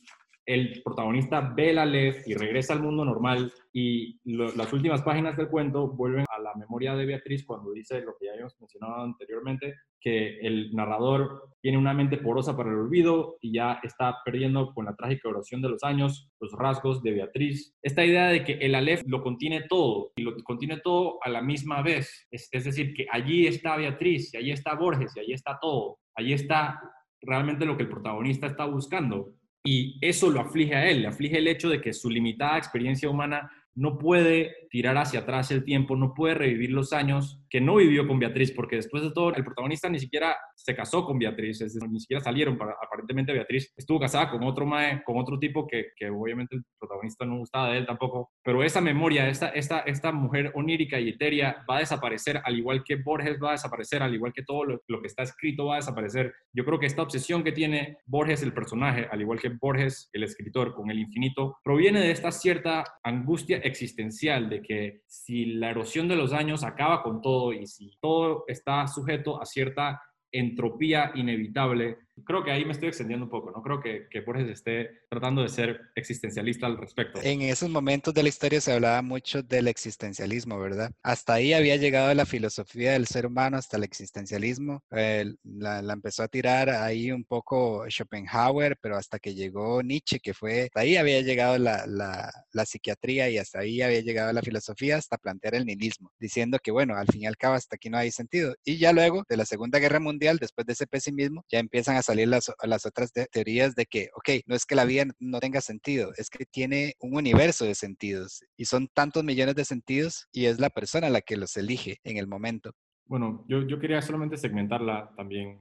Speaker 1: el protagonista ve la LED y regresa al mundo normal y las últimas páginas del cuento vuelven a la memoria de Beatriz cuando dice lo que ya habíamos mencionado anteriormente, que el narrador tiene una mente porosa para el olvido y ya está perdiendo con la trágica erosión de los años los rasgos de Beatriz. Esta idea de que el Aleph lo contiene todo y lo contiene todo a la misma vez, es, es decir, que allí está Beatriz y allí está Borges y allí está todo, allí está realmente lo que el protagonista está buscando. Y eso lo aflige a él, le aflige el hecho de que su limitada experiencia humana no puede tirar hacia atrás el tiempo, no puede revivir los años que no vivió con Beatriz, porque después de todo, el protagonista ni siquiera se casó con Beatriz, ni siquiera salieron, para, aparentemente Beatriz estuvo casada con otro mae, con otro tipo que, que, obviamente el protagonista no gustaba de él tampoco, pero esa memoria, esta, esta, esta mujer onírica y etérea va a desaparecer, al igual que Borges va a desaparecer, al igual que todo lo, lo que está escrito va a desaparecer. Yo creo que esta obsesión que tiene Borges, el personaje, al igual que Borges, el escritor, con el infinito, proviene de esta cierta angustia existencial de que si la erosión de los años acaba con todo y si todo está sujeto a cierta entropía inevitable, creo que ahí me estoy extendiendo un poco, no creo que, que Borges esté tratando de ser existencialista al respecto.
Speaker 3: En esos momentos de la historia se hablaba mucho del existencialismo, ¿verdad? Hasta ahí había llegado la filosofía del ser humano, hasta el existencialismo. la, empezó a tirar ahí un poco Schopenhauer, pero hasta que llegó Nietzsche, que fue, hasta ahí había llegado la, la, la psiquiatría y hasta ahí había llegado la filosofía, hasta plantear el nihilismo, diciendo que, bueno, al fin y al cabo hasta aquí no hay sentido. Y ya luego de la Segunda Guerra Mundial, después de ese pesimismo, ya empiezan a salir las, las otras teorías de que, ok, no es que la vida no tenga sentido, es que tiene un universo de sentidos y son tantos millones de sentidos y es la persona la que los elige en el momento.
Speaker 1: Bueno, yo, yo quería solamente segmentarla también.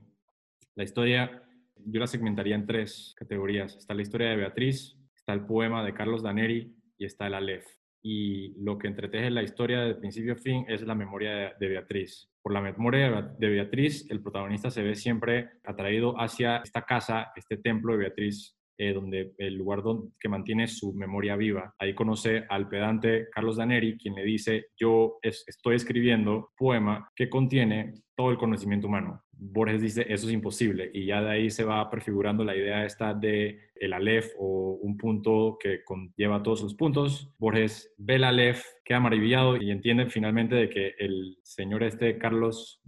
Speaker 1: La historia, yo la segmentaría en tres categorías. Está la historia de Beatriz, está el poema de Carlos Daneri y está el Aleph. Y lo que entreteje la historia de principio a fin es la memoria de Beatriz por la memoria de Beatriz, el protagonista se ve siempre atraído hacia esta casa, este templo de Beatriz, eh, donde el lugar donde, que mantiene su memoria viva. Ahí conoce al pedante Carlos Daneri, quien le dice, yo estoy escribiendo poema que contiene todo el conocimiento humano. Borges dice, eso es imposible, y ya de ahí se va prefigurando la idea esta de el Aleph o un punto que conlleva todos los puntos. Borges ve el Aleph, queda maravillado y entiende finalmente de que el señor este Carlos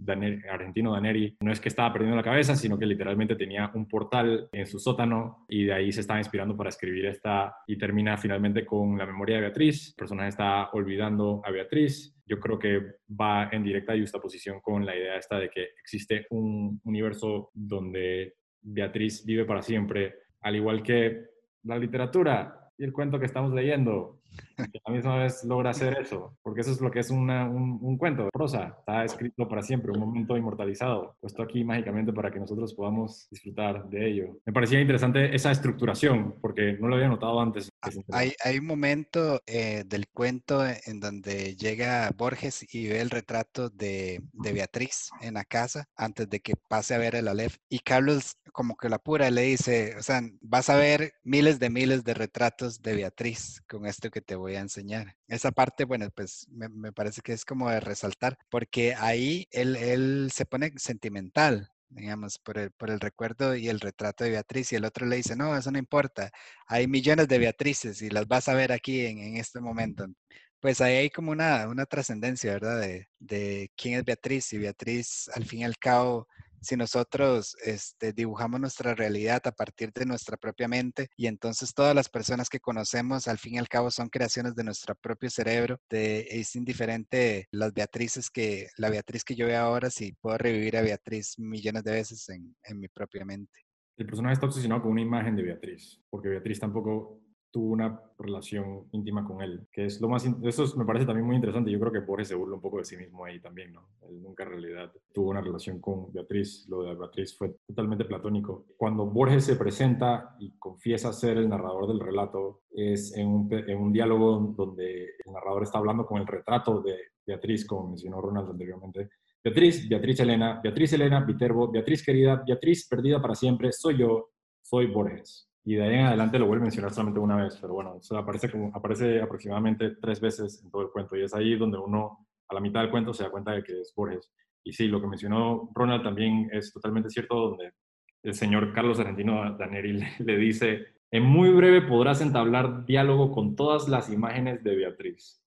Speaker 1: Argentino Daneri no es que estaba perdiendo la cabeza, sino que literalmente tenía un portal en su sótano y de ahí se estaba inspirando para escribir esta y termina finalmente con la memoria de Beatriz. El personaje está olvidando a Beatriz yo creo que va en directa justaposición con la idea esta de que existe un universo donde Beatriz vive para siempre, al igual que la literatura y el cuento que estamos leyendo que a la misma vez logra hacer eso, porque eso es lo que es un, un, cuento, prosa, está escrito para siempre, un momento inmortalizado, puesto aquí mágicamente para que nosotros podamos disfrutar de ello. Me parecía interesante esa estructuración, porque no lo había notado antes.
Speaker 3: Ah, hay, hay un momento eh, del cuento en donde llega Borges y ve el retrato de, de, Beatriz en la casa antes de que pase a ver el Aleph, y Carlos como que la pura le dice, o sea, vas a ver miles de miles de retratos de Beatriz con esto que te voy a enseñar. Esa parte, bueno, pues me, me parece que es como de resaltar, porque ahí él, él se pone sentimental, digamos, por el, por el recuerdo y el retrato de Beatriz, y el otro le dice, no, eso no importa, hay millones de Beatrices y las vas a ver aquí en, en este momento. Pues ahí hay como una, una trascendencia, ¿verdad? De, de quién es Beatriz y Beatriz, al fin y al cabo, si nosotros este, dibujamos nuestra realidad a partir de nuestra propia mente y entonces todas las personas que conocemos al fin y al cabo son creaciones de nuestro propio cerebro, de, es indiferente las Beatrices que, la Beatriz que yo veo ahora, si puedo revivir a Beatriz millones de veces en, en mi propia mente.
Speaker 1: El personaje está obsesionado con una imagen de Beatriz, porque Beatriz tampoco tuvo una relación íntima con él, que es lo más, eso me parece también muy interesante, yo creo que Borges se burla un poco de sí mismo ahí también, ¿no? Él nunca en realidad tuvo una relación con Beatriz, lo de Beatriz fue totalmente platónico. Cuando Borges se presenta y confiesa ser el narrador del relato, es en un, en un diálogo donde el narrador está hablando con el retrato de Beatriz, como mencionó Ronald anteriormente, Beatriz, Beatriz Elena, Beatriz Elena, Viterbo, Beatriz querida, Beatriz perdida para siempre, soy yo, soy Borges y de ahí en adelante lo vuelve a mencionar solamente una vez, pero bueno, aparece, como, aparece aproximadamente tres veces en todo el cuento y es ahí donde uno a la mitad del cuento se da cuenta de que es Borges. Y sí, lo que mencionó Ronald también es totalmente cierto, donde el señor Carlos Argentino Daneri le, le dice, en muy breve podrás entablar diálogo con todas las imágenes de Beatriz,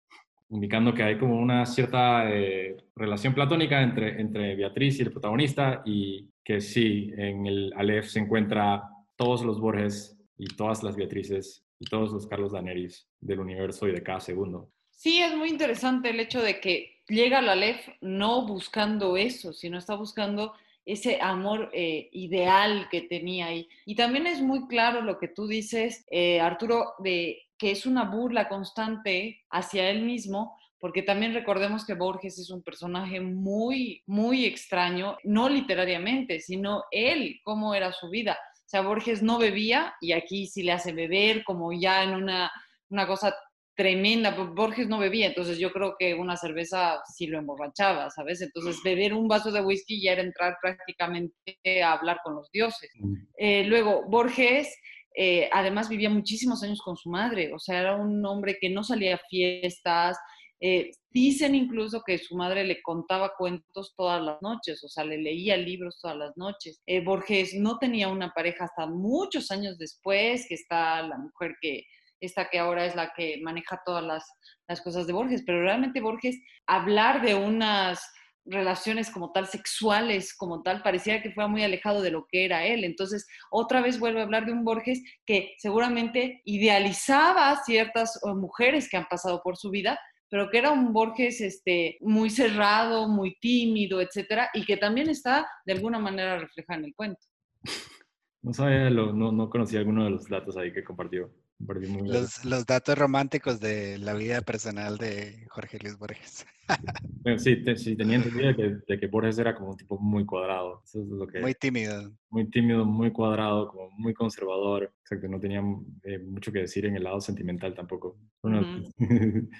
Speaker 1: indicando que hay como una cierta eh, relación platónica entre, entre Beatriz y el protagonista y que sí, en el Aleph se encuentra todos los Borges y todas las Beatrices y todos los Carlos Daneris del universo y de cada segundo.
Speaker 2: Sí, es muy interesante el hecho de que llega la Aleph no buscando eso, sino está buscando ese amor eh, ideal que tenía ahí. Y también es muy claro lo que tú dices, eh, Arturo, de que es una burla constante hacia él mismo, porque también recordemos que Borges es un personaje muy, muy extraño, no literariamente, sino él, cómo era su vida. Sea, Borges no bebía y aquí sí le hace beber como ya en una, una cosa tremenda. Borges no bebía, entonces yo creo que una cerveza sí lo emborrachaba, ¿sabes? Entonces beber un vaso de whisky ya era entrar prácticamente a hablar con los dioses. Eh, luego, Borges... Eh, además vivía muchísimos años con su madre, o sea, era un hombre que no salía a fiestas, eh, dicen incluso que su madre le contaba cuentos todas las noches, o sea, le leía libros todas las noches. Eh, Borges no tenía una pareja hasta muchos años después, que está la mujer que, esta que ahora es la que maneja todas las, las cosas de Borges, pero realmente Borges, hablar de unas relaciones como tal sexuales, como tal, parecía que fue muy alejado de lo que era él. Entonces, otra vez vuelve a hablar de un Borges que seguramente idealizaba ciertas eh, mujeres que han pasado por su vida, pero que era un Borges este, muy cerrado, muy tímido, etcétera, y que también está de alguna manera reflejado en el cuento.
Speaker 1: No sabía, no, no conocía alguno de los datos ahí que compartió.
Speaker 3: Los, los, datos románticos de la vida personal de Jorge Luis Borges.
Speaker 1: Bueno, sí, sí, tenía entendido de que, de que, Borges era como un tipo muy cuadrado. Eso es lo que,
Speaker 3: muy tímido.
Speaker 1: Muy tímido, muy cuadrado, como muy conservador. Exacto, no tenía eh, mucho que decir en el lado sentimental tampoco. Bueno,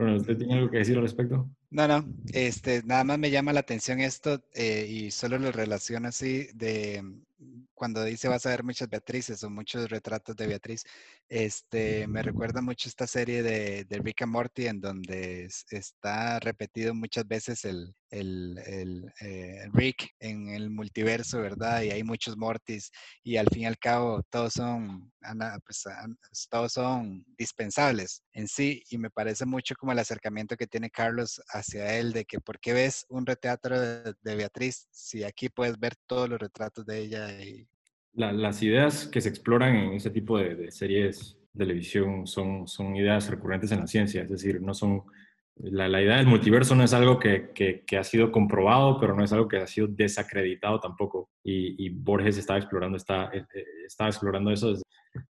Speaker 1: Bueno, ¿usted tiene algo que decir al respecto?
Speaker 3: No, no, este, nada más me llama la atención esto eh, y solo lo relaciono así de cuando dice vas a ver muchas Beatrices o muchos retratos de Beatriz, este, me recuerda mucho esta serie de, de Rick and Morty en donde está repetido muchas veces el, el, el eh, Rick en el multiverso, ¿verdad? Y hay muchos Mortys y al fin y al cabo todos son, pues, todos son dispensables en sí y me parece mucho como el acercamiento que tiene Carlos hacia él de que por qué ves un retrato de, de Beatriz si aquí puedes ver todos los retratos de ella
Speaker 1: las ideas que se exploran en ese tipo de, series de televisión son, son ideas recurrentes en la ciencia, es decir, no son... La, idea del multiverso no es algo que, que, ha sido comprobado, pero no es algo que ha sido desacreditado tampoco. Y, Borges estaba explorando, está, eh, eh, estaba explorando eso desde,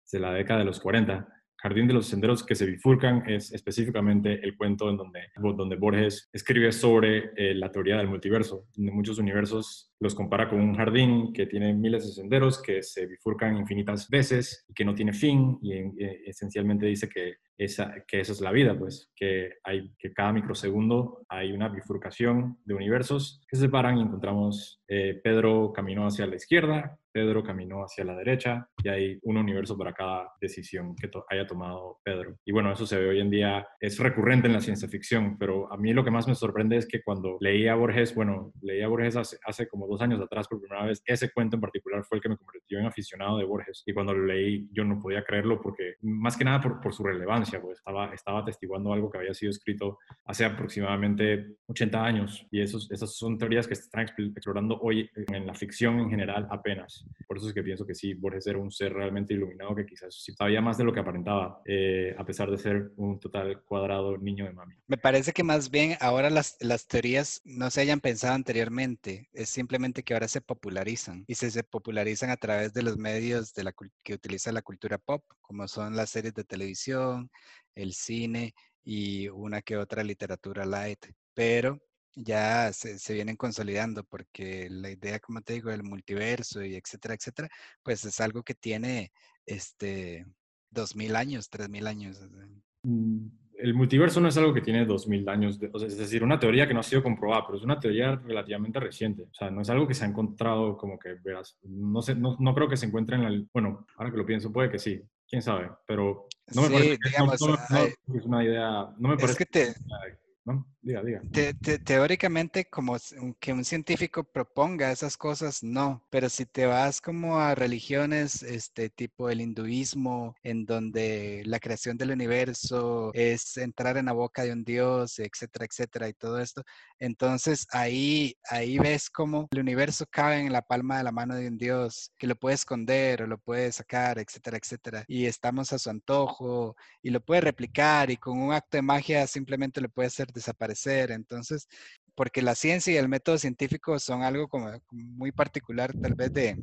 Speaker 1: desde la década de los 40 Jardín de los Senderos que se bifurcan es específicamente el cuento en donde, donde Borges escribe sobre eh, la teoría del multiverso, donde muchos universos los compara con un jardín que tiene miles de senderos que se bifurcan infinitas veces y que no tiene fin y eh, esencialmente dice que esa, que esa es la vida, pues que, hay, que cada microsegundo hay una bifurcación de universos que se separan y encontramos eh, Pedro caminó hacia la izquierda, Pedro caminó hacia la derecha y hay un universo para cada decisión que haya tomado Pedro. Y bueno, eso se ve hoy en día, es recurrente en la ciencia ficción, pero a mí lo que más me sorprende es que cuando leía a Borges, bueno, leía a Borges hace, como dos años atrás por primera vez, ese cuento en particular fue el que me convirtió en aficionado de Borges. Y cuando lo leí, yo no podía creerlo porque, más que nada por, su relevancia, pues estaba, estaba atestiguando algo que había sido escrito hace aproximadamente 80 años. Y esos, esas son teorías que están explorando hoy en la ficción en general apenas. Por eso es que pienso que sí, Borges era un ser realmente iluminado que quizás sabía más de lo que aparentaba, eh, a pesar de ser un total cuadrado niño de mami.
Speaker 3: Me parece que más bien ahora las, las teorías no se hayan pensado anteriormente, es simplemente que ahora se popularizan y se, se popularizan a través de los medios de la, que utiliza la cultura pop, como son las series de televisión, el cine y una que otra literatura light. Pero ya se, se, vienen consolidando porque la idea, como te digo, del multiverso y etcétera, etcétera, pues es algo que tiene este dos mil años, tres mil años.
Speaker 1: Mm, el multiverso no es algo que tiene dos mil años, es decir, una teoría que no ha sido comprobada, pero es una teoría relativamente reciente. O sea, no es algo que se ha encontrado como que, verás, no, sé, no, no creo que se encuentre en la... Bueno, ahora que lo pienso, puede que sí, quién sabe, pero no me sí, parece digamos, no, no, es una idea, no me parece
Speaker 3: es que te, Diga, diga. teóricamente, como que un científico proponga esas cosas, no. Pero si te vas como a religiones, este tipo el hinduismo, en donde la creación del universo es entrar en la boca de un dios, etcétera, etcétera, y todo esto, entonces ahí, ahí ves cómo el universo cabe en la palma de la mano de un dios, que lo puede esconder o lo puede sacar, etcétera, etcétera. Y estamos a su antojo y lo puede replicar y con un acto de magia simplemente lo puede hacer desaparecer. Entonces, porque la ciencia y el método científico son algo como muy particular tal vez de,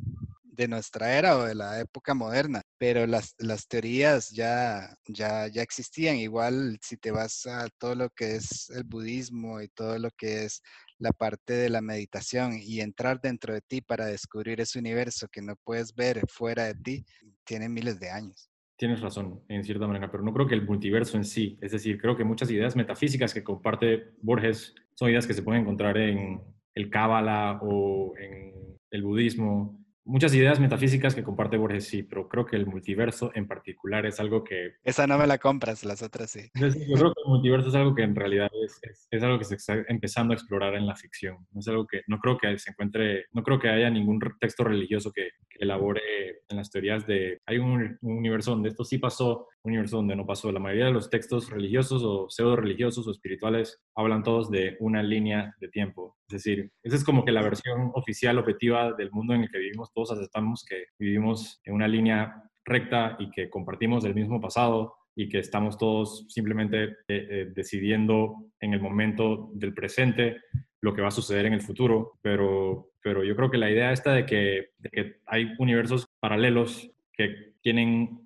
Speaker 3: de nuestra era o de la época moderna, pero las, las teorías ya, ya, ya existían. Igual si te vas a todo lo que es el budismo y todo lo que es la parte de la meditación y entrar dentro de ti para descubrir ese universo que no puedes ver fuera de ti, tiene miles de años.
Speaker 1: Tienes razón, en cierta manera, pero no creo que el multiverso en sí, es decir, creo que muchas ideas metafísicas que comparte Borges son ideas que se pueden encontrar en el Cábala o en el budismo, muchas ideas metafísicas que comparte Borges, sí, pero creo que el multiverso en particular es algo que...
Speaker 3: Esa no me la compras, las otras sí.
Speaker 1: Yo creo que el multiverso es algo que en realidad es, es, algo que se está empezando a explorar en la ficción. No es algo que, no creo que se encuentre, no creo que haya ningún texto religioso que, elabore en las teorías de, hay un, un, universo donde esto sí pasó, un universo donde no pasó. La mayoría de los textos religiosos o pseudo religiosos o espirituales hablan todos de una línea de tiempo. Es decir, esa es como que la versión oficial, objetiva del mundo en el que vivimos todos aceptamos que vivimos en una línea recta y que compartimos el mismo pasado y que estamos todos simplemente eh, eh, decidiendo en el momento del presente lo que va a suceder en el futuro, pero, pero yo creo que la idea que, de que hay universos paralelos que, tienen,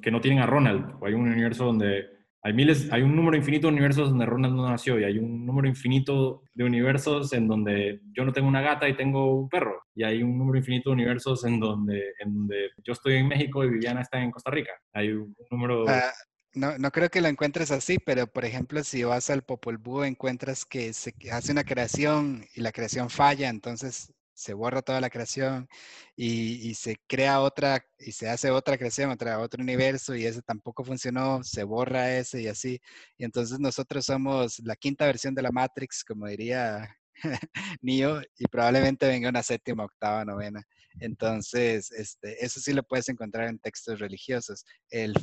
Speaker 1: que no tienen a Ronald, o hay un universo donde hay miles, hay un número infinito de universos donde Ronald no nació y hay un número infinito de universos en donde yo no tengo una gata y tengo un perro. Y hay un número infinito de universos en donde, en donde yo estoy en México y Viviana está en Costa Rica. Hay un número... Ah,
Speaker 3: no, no creo que lo encuentres así, pero por ejemplo, si vas al Popol Vuh encuentras que se hace una creación y la creación falla, entonces se borra toda la creación y, se crea otra y se hace otra creación, otra, otro universo y ese tampoco funcionó, se borra ese y así. Y entonces nosotros somos la quinta versión de la Matrix, como diría Neo, y probablemente venga una séptima, octava, novena. Entonces, este, eso sí lo puedes encontrar en textos religiosos, el,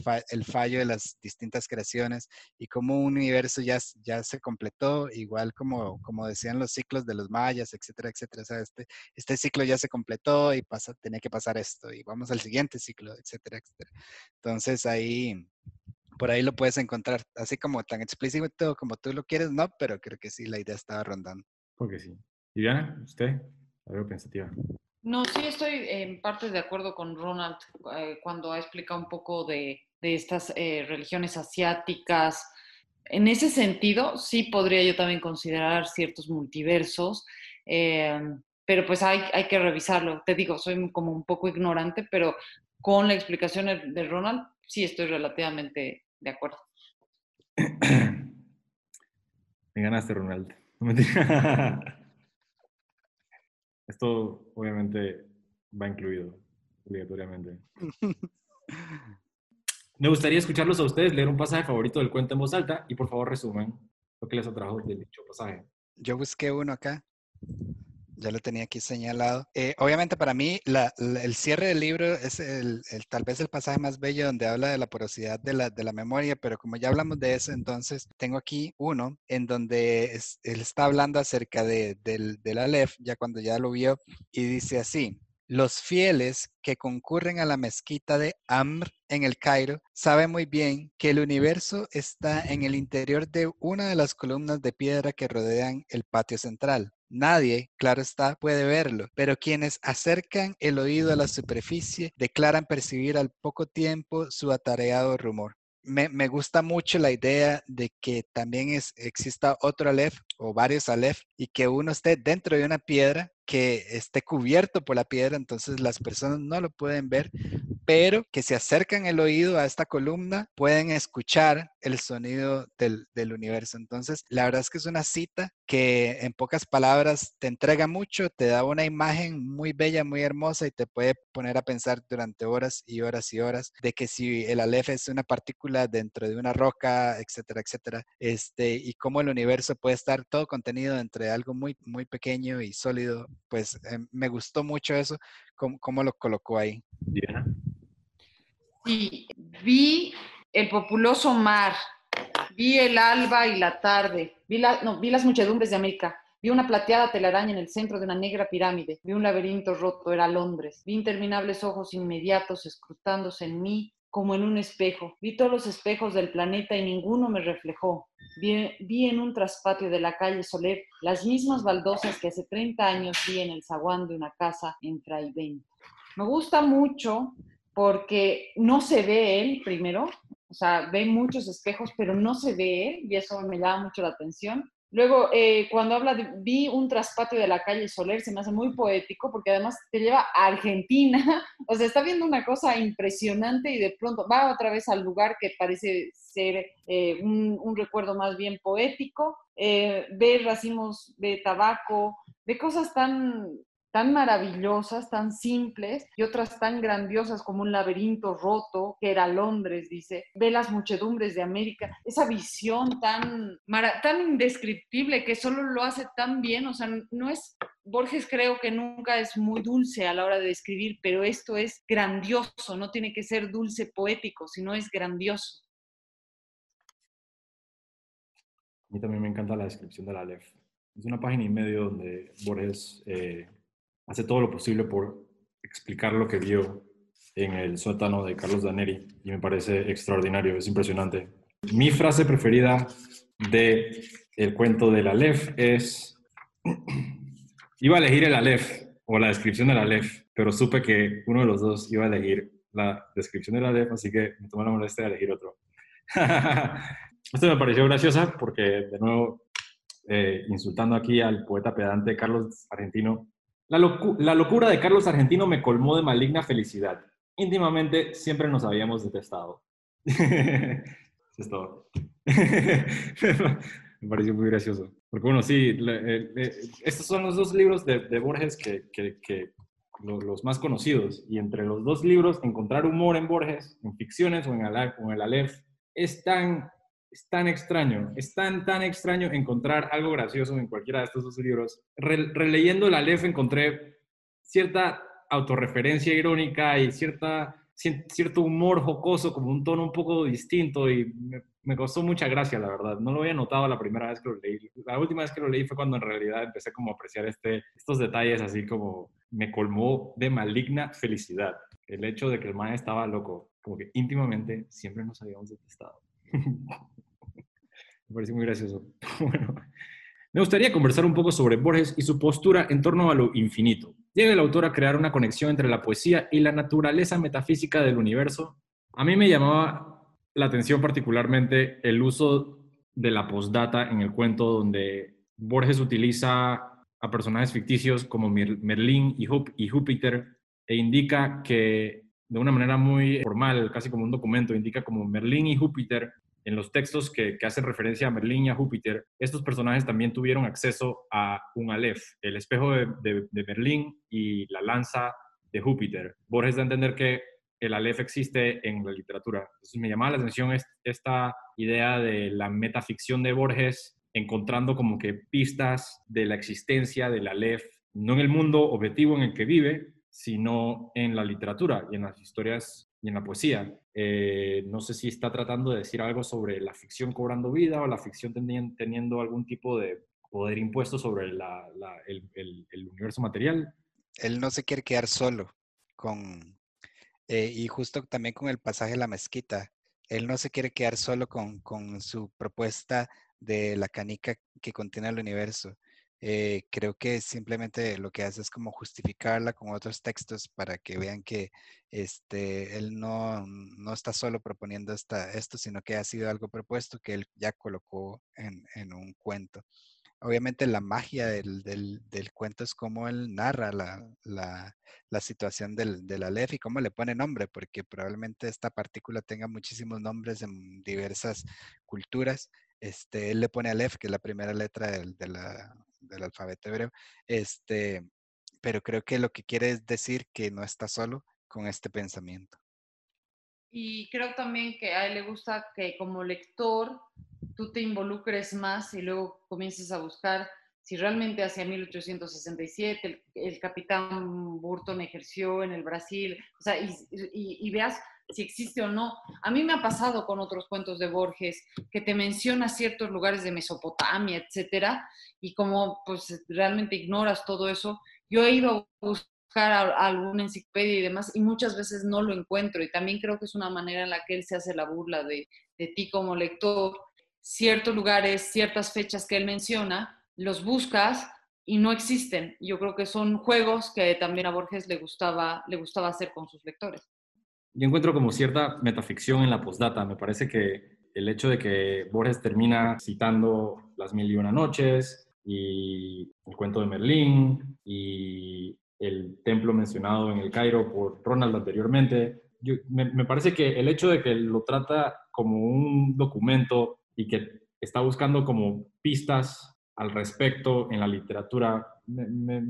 Speaker 3: fallo de las distintas creaciones y cómo un universo ya, se completó, igual como, decían los ciclos de los mayas, etcétera, etcétera. Este, este ciclo ya se completó y pasa, tenía que pasar esto y vamos al siguiente ciclo, etcétera, etcétera. Entonces ahí, por ahí lo puedes encontrar, así como tan explícito como tú lo quieres, no, pero creo que sí, la idea estaba rondando.
Speaker 1: Porque sí. Diana, usted, algo pensativa.
Speaker 2: No, sí estoy en parte de acuerdo con Ronald eh, cuando ha explicado un poco de, estas eh, religiones asiáticas. En ese sentido, sí podría yo también considerar ciertos multiversos, eh, pero pues hay, hay que revisarlo. Te digo, soy como un poco ignorante, pero con la explicación de Ronald, sí estoy relativamente de acuerdo.
Speaker 1: Me ganaste, Ronald. Esto obviamente va incluido, obligatoriamente. Me gustaría escucharlos a ustedes, leer un pasaje favorito del cuento en voz alta y por favor resumen lo que les atrajo del dicho pasaje.
Speaker 3: Yo busqué uno acá ya lo tenía aquí señalado. Eh, obviamente para mí el cierre del libro es el, tal vez el pasaje más bello donde habla de la porosidad de la, de la memoria, pero como ya hablamos de eso, entonces tengo aquí uno en donde él está hablando acerca de, del, del Aleph, ya cuando ya lo vio, y dice así, los fieles que concurren a la mezquita de Amr en el Cairo saben muy bien que el universo está en el interior de una de las columnas de piedra que rodean el patio central. Nadie, claro está, puede verlo, pero quienes acercan el oído a la superficie declaran percibir al poco tiempo su atareado rumor. Me, gusta mucho la idea de que también es, exista otro Aleph o varios Aleph y que uno esté dentro de una piedra que esté cubierto por la piedra, entonces las personas no lo pueden ver, pero que se acercan el oído a esta columna pueden escuchar el sonido del, universo. Entonces, la verdad es que es una cita que en pocas palabras te entrega mucho, te da una imagen muy bella, muy hermosa y te puede poner a pensar durante horas y horas y horas de que si el Aleph es una partícula dentro de una roca, etcétera, etcétera, este, y cómo el universo puede estar todo contenido entre algo muy, muy pequeño y sólido, pues em, me gustó mucho eso, cómo, cómo lo colocó ahí.
Speaker 2: Sí, vi el populoso mar, vi el alba y la tarde, vi, no, vi las muchedumbres de América, vi una plateada telaraña en el centro de una negra pirámide, vi un laberinto roto, era Londres, vi interminables ojos inmediatos escrutándose en mí como en un espejo, vi todos los espejos del planeta y ninguno me reflejó. Vi, en un traspatio de la calle Soler las mismas baldosas que hace 30 años vi en el zaguán de una casa en Fraivén. Me gusta mucho porque no se ve él primero, o sea, ve muchos espejos, pero no se ve él, y eso me llama mucho la atención. Luego, eh, cuando habla de, vi un traspatio de la calle Soler, se me hace muy poético, porque además te lleva a Argentina, o sea, está viendo una cosa impresionante y de pronto va otra vez al lugar que parece ser eh, un, recuerdo más bien poético, eh, ve racimos de tabaco, ve cosas tan tan maravillosas, tan simples, y otras tan grandiosas como un laberinto roto, que era Londres, dice, ve las muchedumbres de América, esa visión tan, tan indescriptible que solo lo hace tan bien, o sea, no es, Borges creo que nunca es muy dulce a la hora de describir, pero esto es grandioso, no tiene que ser dulce poético, sino es grandioso.
Speaker 1: A mí también me encanta la descripción de la Aleph. Es una página y medio donde Borges eh, hace todo lo posible por explicar lo que vio en el sótano de Carlos Daneri y me parece extraordinario, es impresionante. Mi frase preferida de el cuento del Aleph es, iba a elegir el Aleph o la descripción del Aleph, pero supe que uno de los dos iba a elegir la descripción del Aleph, así que me tomé la molestia de elegir otro. Esto me pareció graciosa porque, de nuevo, eh, insultando aquí al poeta pedante Carlos Argentino, la, locura de Carlos Argentino me colmó de maligna felicidad. Íntimamente siempre nos habíamos detestado. Eso es todo. me pareció muy gracioso. Porque bueno, sí, eh, eh, estos son los dos libros de, Borges que, los, más conocidos. Y entre los dos libros, encontrar humor en Borges, en ficciones o en, en el Aleph, es tan es tan extraño, es tan, tan extraño encontrar algo gracioso en cualquiera de estos dos libros. releyendo la Aleph encontré cierta autorreferencia irónica y cierta, cierto humor jocoso, como un tono un poco distinto y me, costó mucha gracia, la verdad. No lo había notado la primera vez que lo leí. La última vez que lo leí fue cuando en realidad empecé como a apreciar este, estos detalles así como me colmó de maligna felicidad. El hecho de que el man estaba loco, como que íntimamente siempre nos habíamos detestado. Me parece muy gracioso. Me gustaría conversar un poco sobre Borges y su postura en torno a lo infinito. Llega el autor a crear una conexión entre la poesía y la naturaleza metafísica del universo. A mí me llamaba la atención particularmente el uso de la postdata en el cuento donde Borges utiliza a personajes ficticios como Merlín y Júpiter e indica que de una manera muy formal, casi como un documento, indica como Merlín y Júpiter en los textos que, hacen referencia a Merlín y a Júpiter, estos personajes también tuvieron acceso a un Aleph, el espejo de, de Merlín y la lanza de Júpiter. Borges da a entender que el Aleph existe en la literatura. Entonces me llamaba la atención esta idea de la metaficción de Borges, encontrando como que pistas de la existencia del Aleph, no en el mundo objetivo en el que vive, sino en la literatura y en las historias y en la poesía. Eh, no sé si está tratando de decir algo sobre la ficción cobrando vida o la ficción teniendo, algún tipo de poder impuesto sobre el universo material.
Speaker 3: Él no se quiere quedar solo con, eh, y justo también con el pasaje de la mezquita, él no se quiere quedar solo con, su propuesta de la canica que contiene el universo. Eh, creo que simplemente lo que hace es como justificarla con otros textos para que vean que este, él no, no está solo proponiendo esta, esto, sino que ha sido algo propuesto que él ya colocó en, en un cuento obviamente la magia del, del, cuento es cómo él narra la, la, la situación del, del, Aleph y cómo le pone nombre, porque probablemente esta partícula tenga muchísimos nombres en diversas culturas. Este, él le pone Aleph, que es la primera letra del, del alfabeto hebreo, este, pero creo que lo que quiere es decir que no está solo con este pensamiento.
Speaker 2: Y creo también que a él le gusta que como lector tú te involucres más y luego comiences a buscar si realmente hacia 1867 el, capitán Burton ejerció en el Brasil, o sea, y, veas si existe o no. A mí me ha pasado con otros cuentos de Borges que te menciona ciertos lugares de Mesopotamia, etcétera, y como pues realmente ignoras todo eso, yo he ido a buscar alguna enciclopedia y demás y muchas veces no lo encuentro y también creo que es una manera en la que él se hace la burla de, de ti como lector ciertos lugares, ciertas fechas que él menciona, los buscas y no existen. Yo creo que son juegos que también a Borges le gustaba, le gustaba hacer con sus lectores.
Speaker 1: Yo encuentro como cierta metaficción en la postdata. Me parece que el hecho de que Borges termina citando Las Mil y Una Noches y el cuento de Merlín y el templo mencionado en el Cairo por Ronald anteriormente, me, me parece que el hecho de que lo trata como un documento y que está buscando como pistas al respecto en la literatura, me,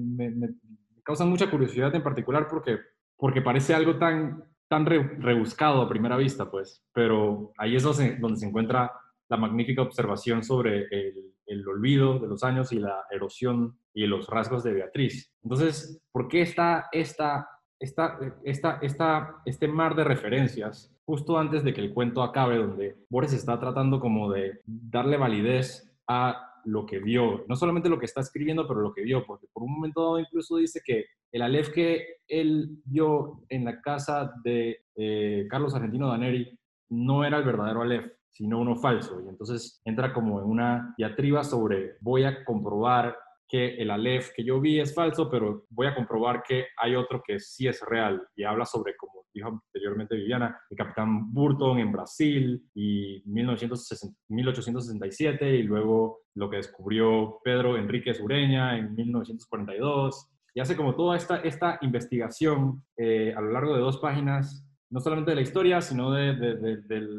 Speaker 1: causa mucha curiosidad en particular porque, porque parece algo tan, tan rebuscado a primera vista, pues, pero ahí es donde, se encuentra la magnífica observación sobre el, el, olvido de los años y la erosión y los rasgos de Beatriz. Entonces, ¿por qué está esta, esta, esta, esta, este mar de referencias justo antes de que el cuento acabe, donde Borges está tratando como de darle validez a lo que vio, no solamente lo que está escribiendo, pero lo que vio, porque por un momento dado incluso dice que el Aleph que él vio en la casa de eh, Carlos Argentino Daneri no era el verdadero Aleph, sino uno falso. Y entonces entra como en una diatriba sobre voy a comprobar que el Aleph que yo vi es falso, pero voy a comprobar que hay otro que sí es real. Y habla sobre cómo dijo anteriormente Viviana, el capitán Burton en Brasil y 1867 y luego lo que descubrió Pedro Enrique Ureña en 1942. Y hace como toda esta, esta investigación eh, a lo largo de dos páginas no solamente de la historia, sino de,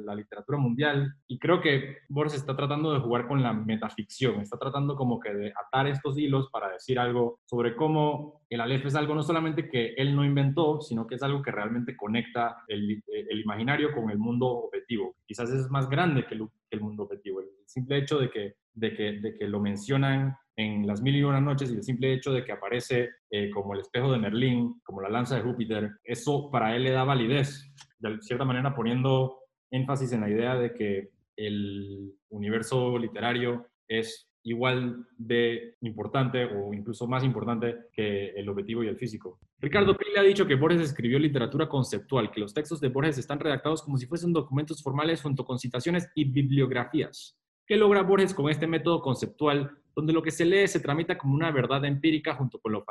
Speaker 1: la literatura mundial. Y creo que Borges está tratando de jugar con la metaficción, está tratando como que de atar estos hilos para decir algo sobre cómo el Aleph es algo no solamente que él no inventó, sino que es algo que realmente conecta el, el imaginario con el mundo objetivo. Quizás es más grande que el, que el mundo objetivo. El simple hecho de que, de que, de que lo mencionan en Las Mil y Una Noches y el simple hecho de que aparece eh, como el espejo de Merlín, como la lanza de Júpiter, eso para él le da validez, de cierta manera poniendo énfasis en la idea de que el universo literario es igual de importante o incluso más importante que el objetivo y el físico. Ricardo Pili ha dicho que Borges escribió literatura conceptual, que los textos de Borges están redactados como si fuesen documentos formales junto con citaciones y bibliografías. ¿Qué logra Borges con este método conceptual donde lo que se lee se tramita como una verdad empírica junto con lo,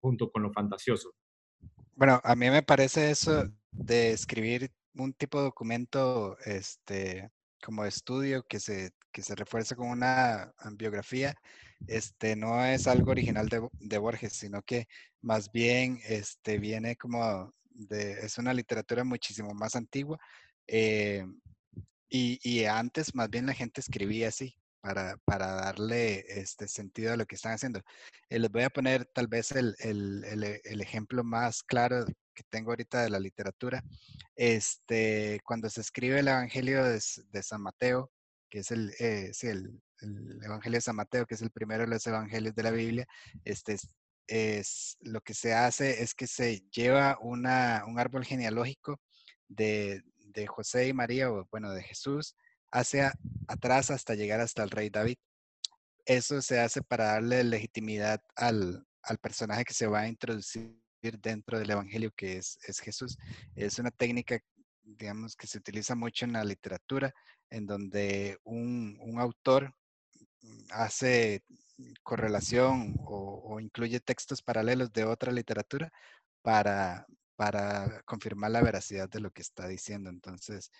Speaker 1: junto con lo fantasioso.
Speaker 3: Bueno, a mí me parece eso de escribir un tipo de documento este, como estudio que se, que se refuerce con una biografía, este, no es algo original de, de, Borges, sino que más bien este, viene como de, es una literatura muchísimo más antigua. Eh, Y, antes más bien la gente escribía así para, darle este sentido a lo que están haciendo. Eh, les voy a poner tal vez el, el, ejemplo más claro que tengo ahorita de la literatura. Este, cuando se escribe el Evangelio de, San Mateo, que es el, eh, el, el, Evangelio de San Mateo, que es el primero de los evangelios de la Biblia, este, es, lo que se hace es que se lleva un árbol genealógico de, de José y María, o bueno, de Jesús, hacia atrás hasta llegar hasta el rey David. Eso se hace para darle legitimidad al, al personaje que se va a introducir dentro del Evangelio, que es, es Jesús. Es una técnica, digamos, que se utiliza mucho en la literatura, en donde un, un autor hace correlación o, incluye textos paralelos de otra literatura para, para confirmar la veracidad de lo que está diciendo. Entonces...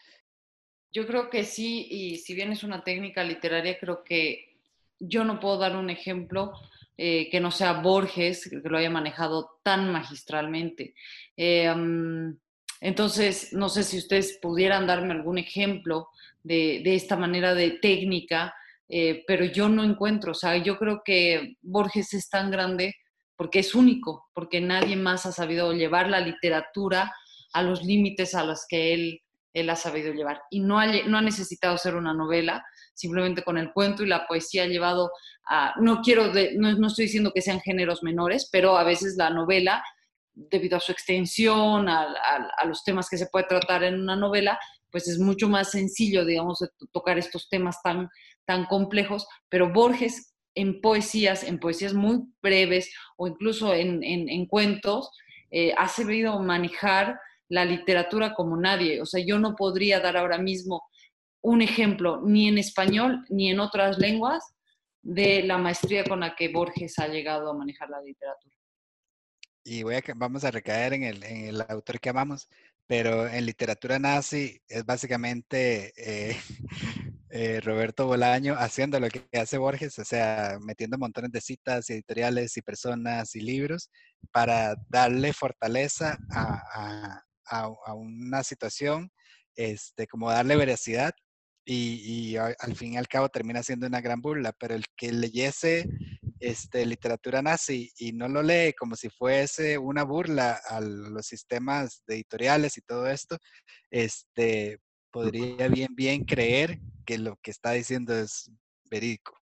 Speaker 2: Yo creo que sí, y si bien es una técnica literaria, creo que yo no puedo dar un ejemplo eh, que no sea Borges, que lo haya manejado tan magistralmente. Eh, entonces, no sé si ustedes pudieran darme algún ejemplo de, esta manera de técnica, eh, pero yo no encuentro, o sea, yo creo que Borges es tan grande porque es único, porque nadie más ha sabido llevar la literatura a los límites a los que él, él ha sabido llevar. Y no ha, no ha necesitado ser una novela, simplemente con el cuento y la poesía ha llevado a, no quiero, no, no, estoy diciendo que sean géneros menores, pero a veces la novela, debido a su extensión, a, los temas que se puede tratar en una novela, pues es mucho más sencillo, digamos, tocar estos temas tan, tan complejos, pero Borges en poesías, en poesías muy breves o incluso en, en, cuentos, eh, ha sabido manejar la literatura como nadie. O sea, yo no podría dar ahora mismo un ejemplo ni en español ni en otras lenguas de la maestría con la que Borges ha llegado a manejar la literatura.
Speaker 3: Y voy a, vamos a recaer en el, autor que amamos, pero en literatura nazi es básicamente eh, eh, Roberto Bolaño haciendo lo que hace Borges, o sea, metiendo montones de citas editoriales y personas y libros para darle fortaleza a, una situación, este, como darle veracidad y, al fin y al cabo termina siendo una gran burla, pero el que leyese este, literatura nazi y no lo lee como si fuese una burla a los sistemas editoriales y todo esto, este, podría bien, bien creer que lo que está diciendo es verídico.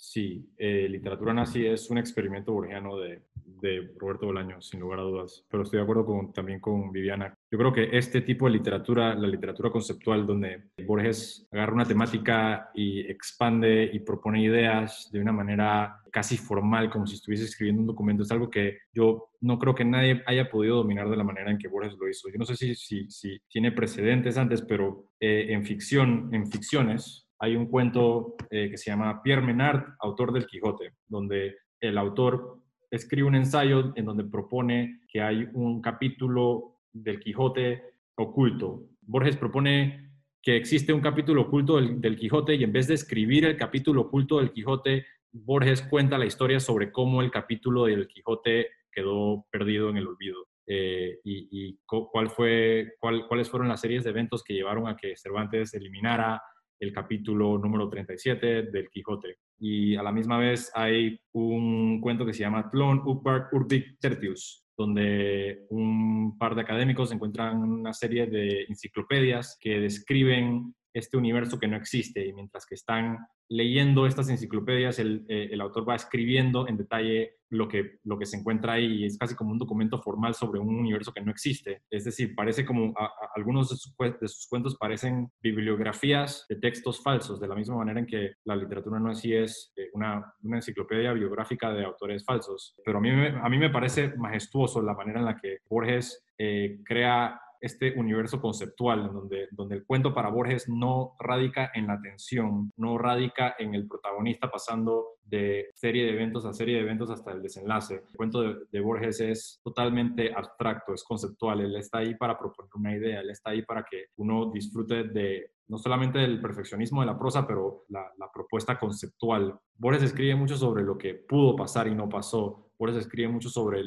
Speaker 1: Sí, eh, literatura nazi es un experimento borgiano de, de, Roberto Bolaño, sin lugar a dudas, pero estoy de acuerdo con, también con Viviana. Yo creo que este tipo de literatura, la literatura conceptual, donde Borges agarra una temática y expande y propone ideas de una manera casi formal, como si estuviese escribiendo un documento, es algo que yo no creo que nadie haya podido dominar de la manera en que Borges lo hizo. Yo no sé si, si, tiene precedentes antes, pero eh, en ficción, en ficciones, hay un cuento eh, que se llama Pierre Menard, autor del Quijote, donde el autor escribe un ensayo en donde propone que hay un capítulo del Quijote oculto. Borges propone que existe un capítulo oculto del, Quijote y en vez de escribir el capítulo oculto del Quijote, Borges cuenta la historia sobre cómo el capítulo del Quijote quedó perdido en el olvido. Eh, y, cuáles fueron las series de eventos que llevaron a que Cervantes eliminara el capítulo número 37 del Quijote. Y a la misma vez hay un cuento que se llama Tlon Upart Urbic Tertius, donde un par de académicos encuentran una serie de enciclopedias que describen este universo que no existe y mientras que están leyendo estas enciclopedias, el, eh, el, autor va escribiendo en detalle lo que, lo que se encuentra ahí es casi como un documento formal sobre un universo que no existe. Es decir, parece como algunos de sus, cuentos parecen bibliografías de textos falsos, de la misma manera en que la literatura no así es eh, una, una, enciclopedia biográfica de autores falsos. Pero a mí, a mí me parece majestuoso la manera en la que Borges eh, crea este universo conceptual donde, donde el cuento para Borges no radica en la tensión, no radica en el protagonista pasando de serie de eventos a serie de eventos hasta el desenlace. El cuento de, Borges es totalmente abstracto, es conceptual, él está ahí para proponer una idea, él está ahí para que uno disfrute de no solamente del perfeccionismo de la prosa, pero la, la propuesta conceptual. Borges escribe mucho sobre lo que pudo pasar y no pasó, Borges escribe mucho sobre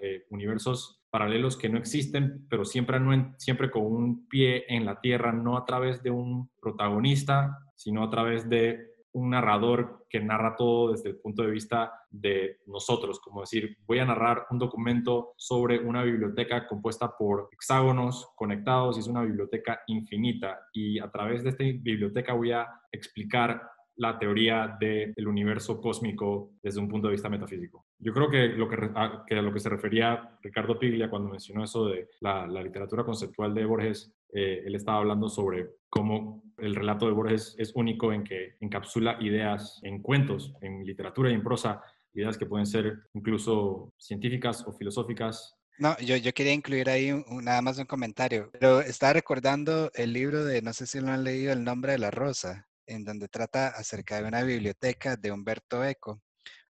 Speaker 1: eh, universos paralelos que no existen, pero siempre, siempre con un pie en la tierra, no a través de un protagonista, sino a través de un narrador que narra todo desde el punto de vista de nosotros, como decir, voy a narrar un documento sobre una biblioteca compuesta por hexágonos conectados y es una biblioteca infinita. Y a través de esta biblioteca voy a explicar la teoría del universo cósmico desde un punto de vista metafísico. Yo creo que lo que, a, lo que se refería Ricardo Piglia cuando mencionó eso de la, literatura conceptual de Borges, eh, él estaba hablando sobre cómo el relato de Borges es único en que encapsula ideas en cuentos, en literatura y en prosa, ideas que pueden ser incluso científicas o filosóficas
Speaker 3: no, yo, yo quería incluir ahí nada más un comentario, pero estaba recordando el libro de, no sé si lo han leído, El nombre de la rosa, en donde trata acerca de una biblioteca de Humberto Eco.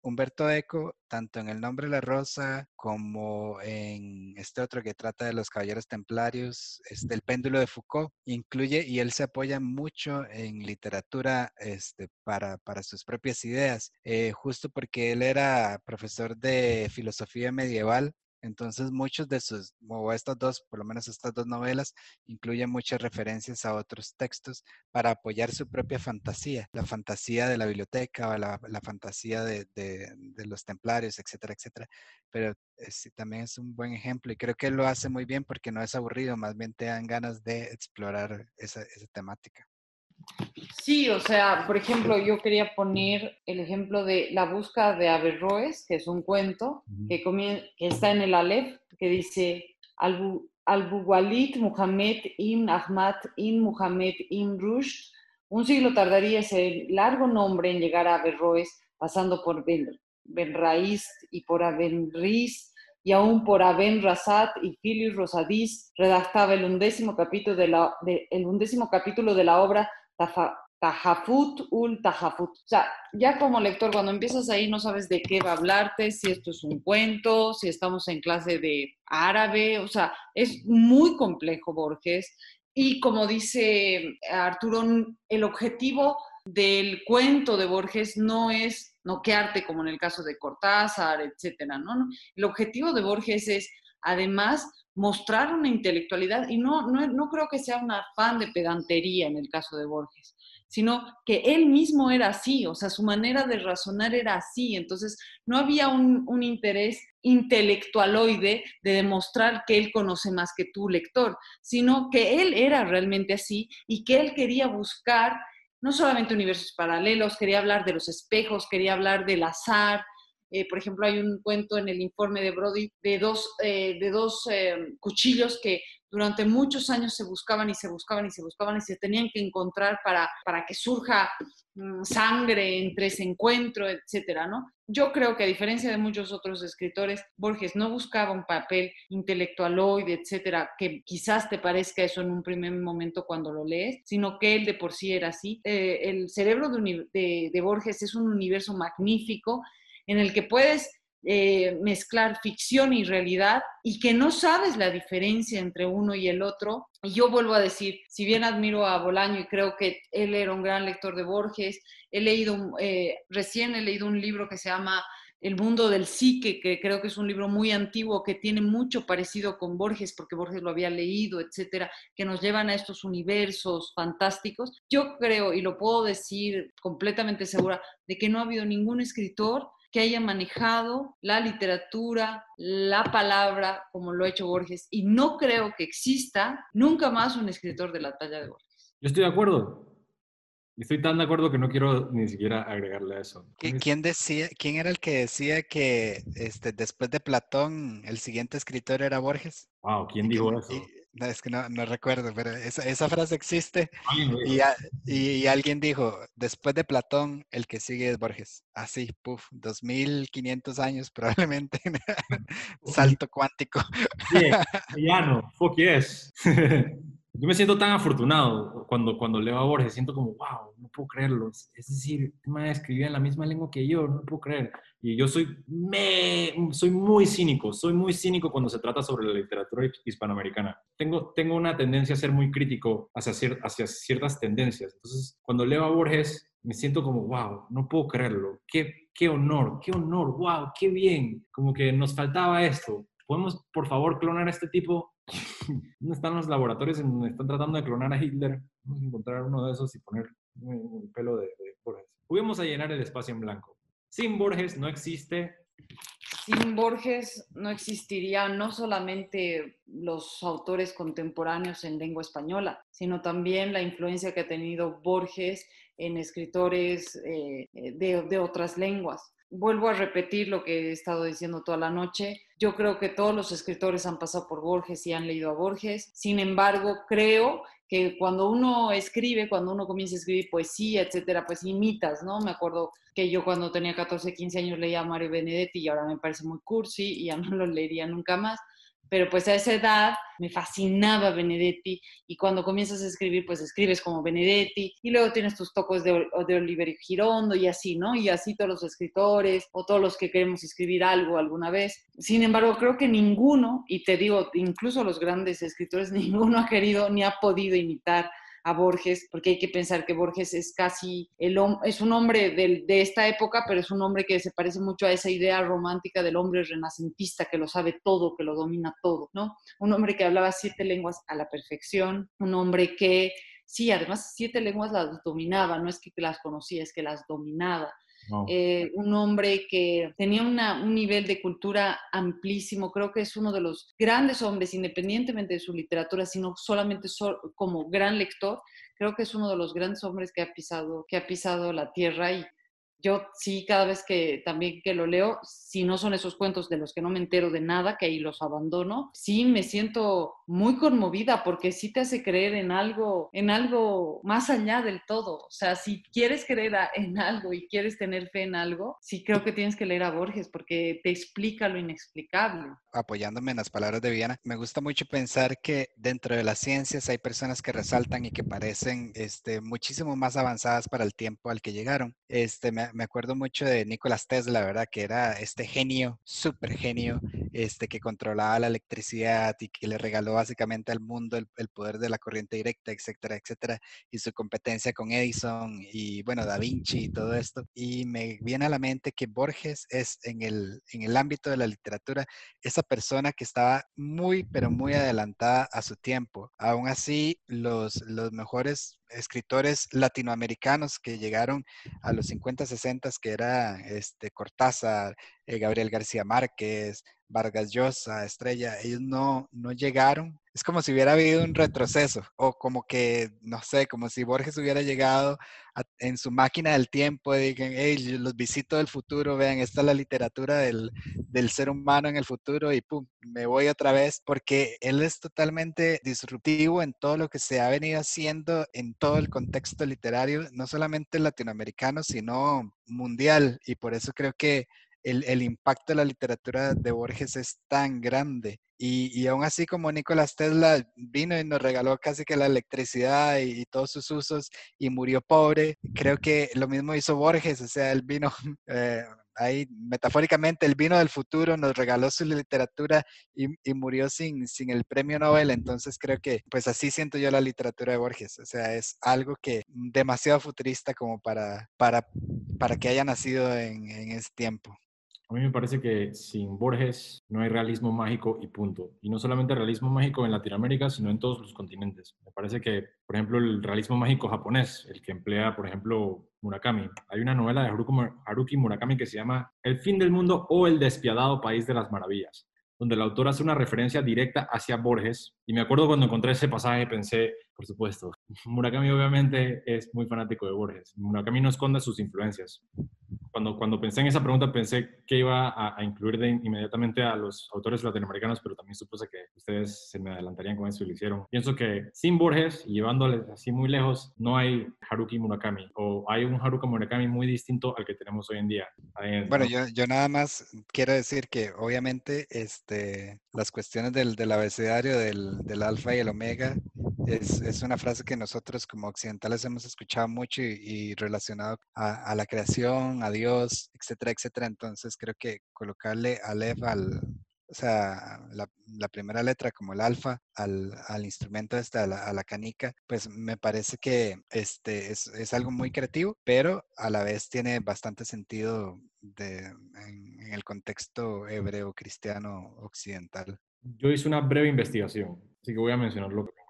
Speaker 3: Humberto Eco, tanto en El nombre de la rosa como en este otro que trata de los caballeros templarios, este, El péndulo de Foucault, incluye y él se apoya mucho en literatura este, para, para sus propias ideas, eh, justo porque él era profesor de filosofía medieval entonces, muchos de sus, o estas dos, por lo menos estas dos novelas, incluyen muchas referencias a otros textos para apoyar su propia fantasía, la fantasía de la biblioteca o la, fantasía de, los templarios, etcétera, etcétera. Pero sí, también es un buen ejemplo y creo que lo hace muy bien porque no es aburrido, más bien te dan ganas de explorar esa temática.
Speaker 2: Sí, o sea, por ejemplo, yo quería poner el ejemplo de La búsqueda de Averroes, que es un cuento que, está en el Aleph, que dice Al-Buwalit Muhammad ibn Ahmad ibn Muhammad ibn Rushd. Un siglo tardaría ese largo nombre en llegar a Averroes, pasando por Ben, ben y por Aben Riz y aún por Aben Rasat y Filius Rosadís redactaba el undécimo capítulo de la, el undécimo capítulo de la obra Tajafut ul Tajafut. O sea, ya como lector, cuando empiezas ahí no sabes de qué va a hablarte, si esto es un cuento, si estamos en clase de árabe, o sea, es muy complejo Borges. Y como dice Arturo, el objetivo del cuento de Borges no es noquearte como en el caso de Cortázar, etcétera, ¿no? El objetivo de Borges es además mostrar una intelectualidad, y no, no, creo que sea un afán de pedantería en el caso de Borges, sino que él mismo era así, o sea, su manera de razonar era así, entonces no había un, un interés intelectualoide de demostrar que él conoce más que tu lector, sino que él era realmente así y que él quería buscar no solamente universos paralelos, quería hablar de los espejos, quería hablar del azar, eh, por ejemplo, hay un cuento en el informe de Brody de dos, eh, de dos eh, cuchillos que durante muchos años se buscaban y se buscaban y se buscaban y se tenían que encontrar para, para que surja mm, sangre entre ese encuentro, etcétera, ¿no? Yo creo que a diferencia de muchos otros escritores, Borges no buscaba un papel intelectualoide, etcétera, que quizás te parezca eso en un primer momento cuando lo lees, sino que él de por sí era así. el cerebro de, de Borges es un universo magnífico en el que puedes eh, mezclar ficción y realidad y que no sabes la diferencia entre uno y el otro. Y yo vuelvo a decir, si bien admiro a Bolaño y creo que él era un gran lector de Borges, he leído, eh, recién he leído un libro que se llama el mundo del psique, que creo que es un libro muy antiguo, que tiene mucho parecido con Borges, porque Borges lo había leído, etcétera, que nos llevan a estos universos fantásticos. Yo creo, y lo puedo decir completamente segura, de que no ha habido ningún escritor que haya manejado la literatura, la palabra, como lo ha hecho Borges, y no creo que exista nunca más un escritor de la talla de Borges.
Speaker 1: Yo estoy de acuerdo. Estoy tan de acuerdo que no quiero ni siquiera agregarle a eso.
Speaker 3: ¿Quién, decía, quién era el que decía que este, después de Platón el siguiente escritor era Borges?
Speaker 1: Wow, ¿quién dijo eso?
Speaker 3: No, es que no, no recuerdo, pero esa, esa frase existe. y, y, alguien dijo, después de Platón, el que sigue es Borges. Así, puff, 2500 años probablemente. Salto cuántico.
Speaker 1: ya no, fuck yes. Yo me siento tan afortunado cuando, cuando leo a Borges, siento como, wow, no puedo creerlo. Es decir, me escribía en la misma lengua que yo, no puedo creer. Y yo soy, me, soy muy cínico, soy muy cínico cuando se trata sobre la literatura hispanoamericana. Tengo, tengo una tendencia a ser muy crítico hacia, hacia ciertas tendencias. Entonces, cuando leo a Borges, me siento como, wow, no puedo creerlo. ¿Qué, qué honor, qué honor, wow, qué bien, como que nos faltaba esto. ¿Podemos, por favor, clonar a este tipo? ¿Dónde están los laboratorios en donde están tratando de clonar a Hitler? Vamos a encontrar uno de esos y poner el pelo de, de Borges. Fuimos a llenar el espacio en blanco. Sin Borges no existe
Speaker 2: sin Borges no existiría no solamente los autores contemporáneos en lengua española, sino también la influencia que ha tenido Borges en escritores eh, de otras lenguas. Vuelvo a repetir lo que he estado diciendo toda la noche. Yo creo que todos los escritores han pasado por Borges y han leído a Borges. Sin embargo, creo que cuando uno escribe, cuando uno comienza a escribir poesía, etcétera, pues imitas, ¿no? Me acuerdo que yo cuando tenía 14, 15 años leía a Mario Benedetti y ahora me parece muy cursi y ya no lo leería nunca más pero pues a esa edad me fascinaba Benedetti y cuando comienzas a escribir, pues escribes como Benedetti y luego tienes tus tocos de, de Oliver Girondo y así, ¿no? Y así todos los escritores o todos los que queremos escribir algo alguna vez. Sin embargo, creo que ninguno, y te digo, incluso los grandes escritores, ninguno ha querido ni ha podido imitar a Borges, porque hay que pensar que Borges es casi, el, es un hombre de, de esta época, pero es un hombre que se parece mucho a esa idea romántica del hombre renacentista que lo sabe todo, que lo domina todo, ¿no? Un hombre que hablaba siete lenguas a la perfección, un hombre que, sí, además siete lenguas las dominaba, no es que las conocía, es que las dominaba. Eh, un hombre que tenía un nivel de cultura amplísimo, creo que es uno de los grandes hombres, independientemente de su literatura, sino solamente como gran lector, creo que es uno de los grandes hombres que ha pisado, que ha pisado la tierra y yo sí, cada vez que también que lo leo, si no son esos cuentos de los que no me entero de nada, que ahí los abandono, sí me siento muy conmovida porque sí te hace creer en algo, en algo más allá del todo. O sea, si quieres creer en algo y quieres tener fe en algo, sí creo que tienes que leer a Borges porque te explica lo inexplicable.
Speaker 3: Apoyándome en las palabras de Viana, me gusta mucho pensar que dentro de las ciencias hay personas que resaltan y que parecen este, muchísimo más avanzadas para el tiempo al que llegaron. Este, me acuerdo mucho de Nicolás Tesla, ¿verdad? Que era este genio, súper genio, este, que controlaba la electricidad y que le regaló básicamente al mundo el, poder de la corriente directa, etcétera, etcétera, y su competencia con Edison y, bueno, Da Vinci y todo esto. Y me viene a la mente que Borges es en el, en el ámbito de la literatura esa persona que estaba muy, pero muy adelantada a su tiempo. Aún así, los, los mejores escritores latinoamericanos que llegaron a los 50, 60, que era este, Cortázar, eh, Gabriel García Márquez, Vargas Llosa, Estrella, ellos no, no llegaron. Es como si hubiera habido un retroceso o como que, no sé, como si Borges hubiera llegado en su máquina del tiempo y digan, hey, los visito del futuro, vean, esta es la literatura del, del ser humano en el futuro y pum, me voy otra vez porque él es totalmente disruptivo en todo lo que se ha venido haciendo en todo el contexto literario, no solamente latinoamericano, sino mundial. Y por eso creo que el, impacto de la literatura de Borges es tan grande. Y, aún así como Nicolás Tesla vino y nos regaló casi que la electricidad y, todos sus usos y murió pobre, creo que lo mismo hizo Borges, o sea, él vino, eh, ahí metafóricamente, él vino del futuro, nos regaló su literatura y, murió sin, sin el premio Nobel, entonces creo que pues así siento yo la literatura de Borges, o sea, es algo que demasiado futurista como para, para, para que haya nacido en, en ese tiempo.
Speaker 1: A mí me parece que sin Borges no hay realismo mágico y punto. Y no solamente realismo mágico en Latinoamérica, sino en todos los continentes. Me parece que, por ejemplo, el realismo mágico japonés, el que emplea, por ejemplo, Murakami. Hay una novela de Haruki Murakami que se llama El fin del mundo o El despiadado país de las maravillas, donde el autor hace una referencia directa hacia Borges. Y me acuerdo cuando encontré ese pasaje pensé, por supuesto, Murakami obviamente es muy fanático de Borges. Murakami no esconde sus influencias cuando, cuando pensé en esa pregunta pensé que iba a, incluir de inmediatamente a los autores latinoamericanos, pero también supuse que ustedes se me adelantarían con eso y lo hicieron. Pienso que sin Borges, llevándoles así muy lejos, no hay Haruki Murakami o hay un Haruki Murakami muy distinto al que tenemos hoy en día.
Speaker 3: bueno, yo, yo, nada más quiero decir que obviamente este, las cuestiones del, del abecedario del, del alfa y el omega es, es, una frase que nosotros como occidentales hemos escuchado mucho y, relacionado a, la creación, a Dios, etcétera, etcétera. Entonces creo que colocarle Aleph al, o sea, la, primera letra como el alfa al, al instrumento este, a la, canica, pues me parece que este es, es, algo muy creativo, pero a la vez tiene bastante sentido en, el contexto hebreo cristiano occidental?
Speaker 1: Yo hice una breve investigación, así que voy a mencionar lo que encontré.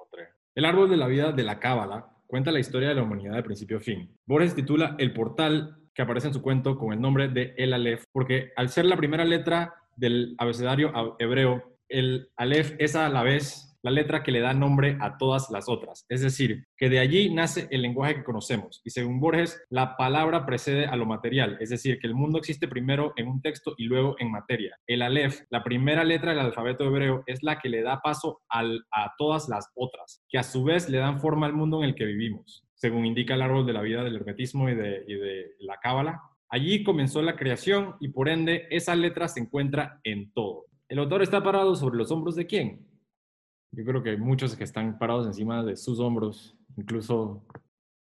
Speaker 1: El árbol de la vida de la Cábala cuenta la historia de la humanidad de principio a fin. Borges titula El portal que aparece en su cuento con el nombre de El Aleph, porque al ser la primera letra del abecedario hebreo, el Aleph es a la vez la letra que le da nombre a todas las otras. Es decir, que de allí nace el lenguaje que conocemos. Y según Borges, la palabra precede a lo material. Es decir, que el mundo existe primero en un texto y luego en materia. El Aleph, la primera letra del alfabeto hebreo, es la que le da paso a todas las otras, que a su vez le dan forma al mundo en el que vivimos. Según indica el árbol de la vida del hermetismo y de, y de la cábala, Allí comenzó la creación y por ende esa letra se encuentra en todo. ¿El autor está parado sobre los hombros de quién? Yo creo que hay muchos que están parados encima de sus hombros, incluso